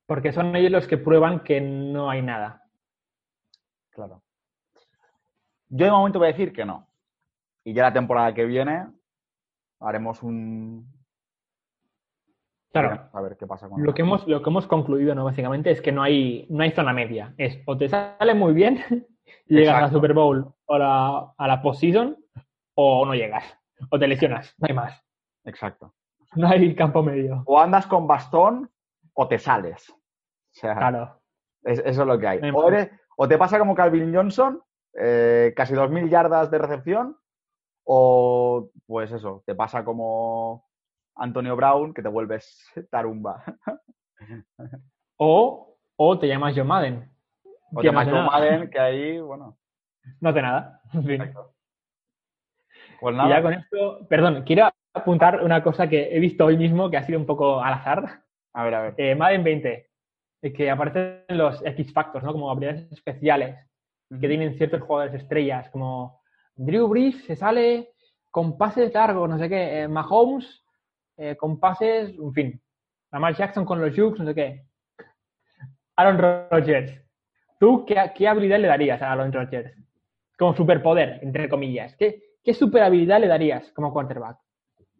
Porque son ellos los que prueban que no hay nada. Claro. Yo de momento voy a decir que no. Y ya la temporada que viene haremos un, Claro. A ver qué pasa con Lo que hemos, lo que hemos concluido, ¿no? Básicamente, es que no hay, no hay zona media. Es o te sale muy bien llegas a la Exacto. Super Bowl o la- a la postseason, o no llegas. O te lesionas. No hay más. Exacto. No hay campo medio. O andas con bastón o te sales. O sea, Claro. es- eso es lo que hay. No hay O, eres- o te pasa como Calvin Johnson, eh, casi 2.000 yardas de recepción, o pues eso, te pasa como Antonio Brown, que te vuelves tarumba. O, o te llamas John Madden. O te no llamas nada. Madden, que ahí, bueno. No hace nada. En fin. Pues Y nada. ya con esto, perdón, quiero apuntar una cosa que he visto hoy mismo que ha sido un poco al azar. A ver, a ver. Eh, Madden 20, eh, que aparecen los X Factors, ¿no? Como habilidades especiales que tienen ciertos jugadores estrellas, como Drew Brees se sale con pases largos, no sé qué, eh, Mahomes eh, con pases, en fin, Lamar Jackson con los Jukes, no sé qué. Aaron Rodgers, ¿tú qué, qué habilidad le darías a Aaron Rodgers? Como superpoder, entre comillas. ¿Qué, qué super habilidad le darías como quarterback?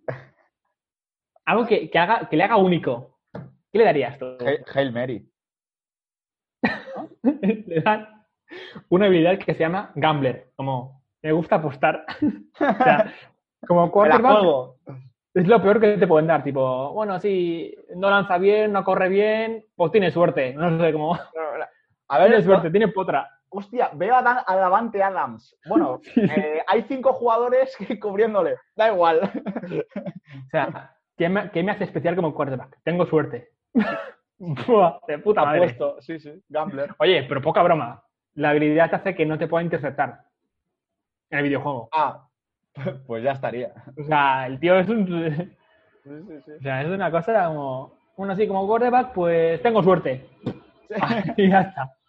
Algo que, que haga, que le haga único. ¿Qué le darías tú? Hail- Hail Mary. le dan una habilidad que se llama gambler, como me gusta apostar. o sea, como quarterback. Es lo peor que te pueden dar, tipo, bueno, si no lanza bien, no corre bien, pues tiene suerte, no sé cómo. A ver, Tiene suerte, tiene potra. Hostia, veo a, Dan- a Davante Adams. Bueno, eh, hay cinco jugadores que cubriéndole. Da igual. O sea, ¿qué me, qué me hace especial como quarterback? Tengo suerte. Buah, de puta madre. Apuesto, sí, sí. Gambler. Oye, pero poca broma. La habilidad te hace que no te pueda interceptar en el videojuego. Ah, pues ya estaría. O sea, el tío es un... Sí, sí, sí. O sea, es una cosa como... Uno así como quarterback, pues tengo suerte. y ya está.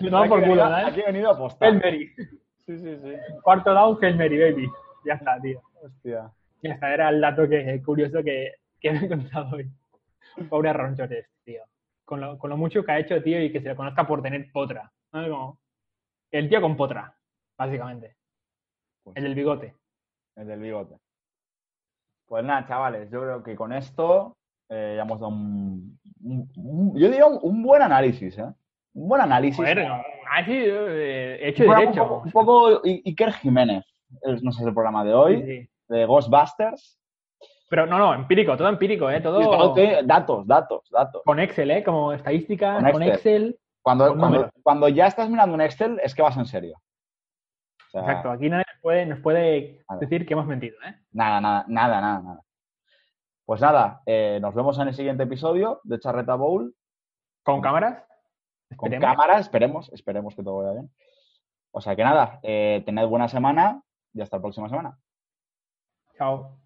No, Aquí por culo, ¿sabes? Aquí he venido a apostar. Hail Mary. Sí, sí, sí. Cuarto down, Hail Mary, baby. Ya está, tío. Hostia. Ya está, era el dato que, curioso que, que me he encontrado hoy. Pobre Aaron Rodgers, tío. Con lo, con lo mucho que ha hecho, tío, y que se le conozca por tener potra. ¿no? Como el tío con potra, básicamente. Pues El del bigote. El del bigote. Pues nada, chavales, yo creo que con esto eh, ya hemos dado un, un- un- yo diría un, un buen análisis, ¿eh? Un buen análisis. Joder, no, así, eh, hecho y un, derecho. poco, un poco Iker Jiménez, es, no sé, el programa de hoy, Sí, sí. de Ghostbusters. Pero no, no, empírico, todo empírico, ¿eh? Todo Y todo que- datos, datos, datos. con Excel, ¿eh? Como estadísticas, Con con Excel. Excel. Cuando, cuando, cuando ya estás mirando un Excel, es que vas en serio. O sea, Exacto, aquí nadie nos puede, nos puede Vale. decir que hemos mentido, ¿eh? Nada, nada, nada, nada, nada. Pues nada, eh, nos vemos en el siguiente episodio de Charreta Bowl. Con cámaras. Con Esperemos. cámara, esperemos, esperemos que todo vaya bien. O sea que nada, eh, tened buena semana y hasta la próxima semana. Chao.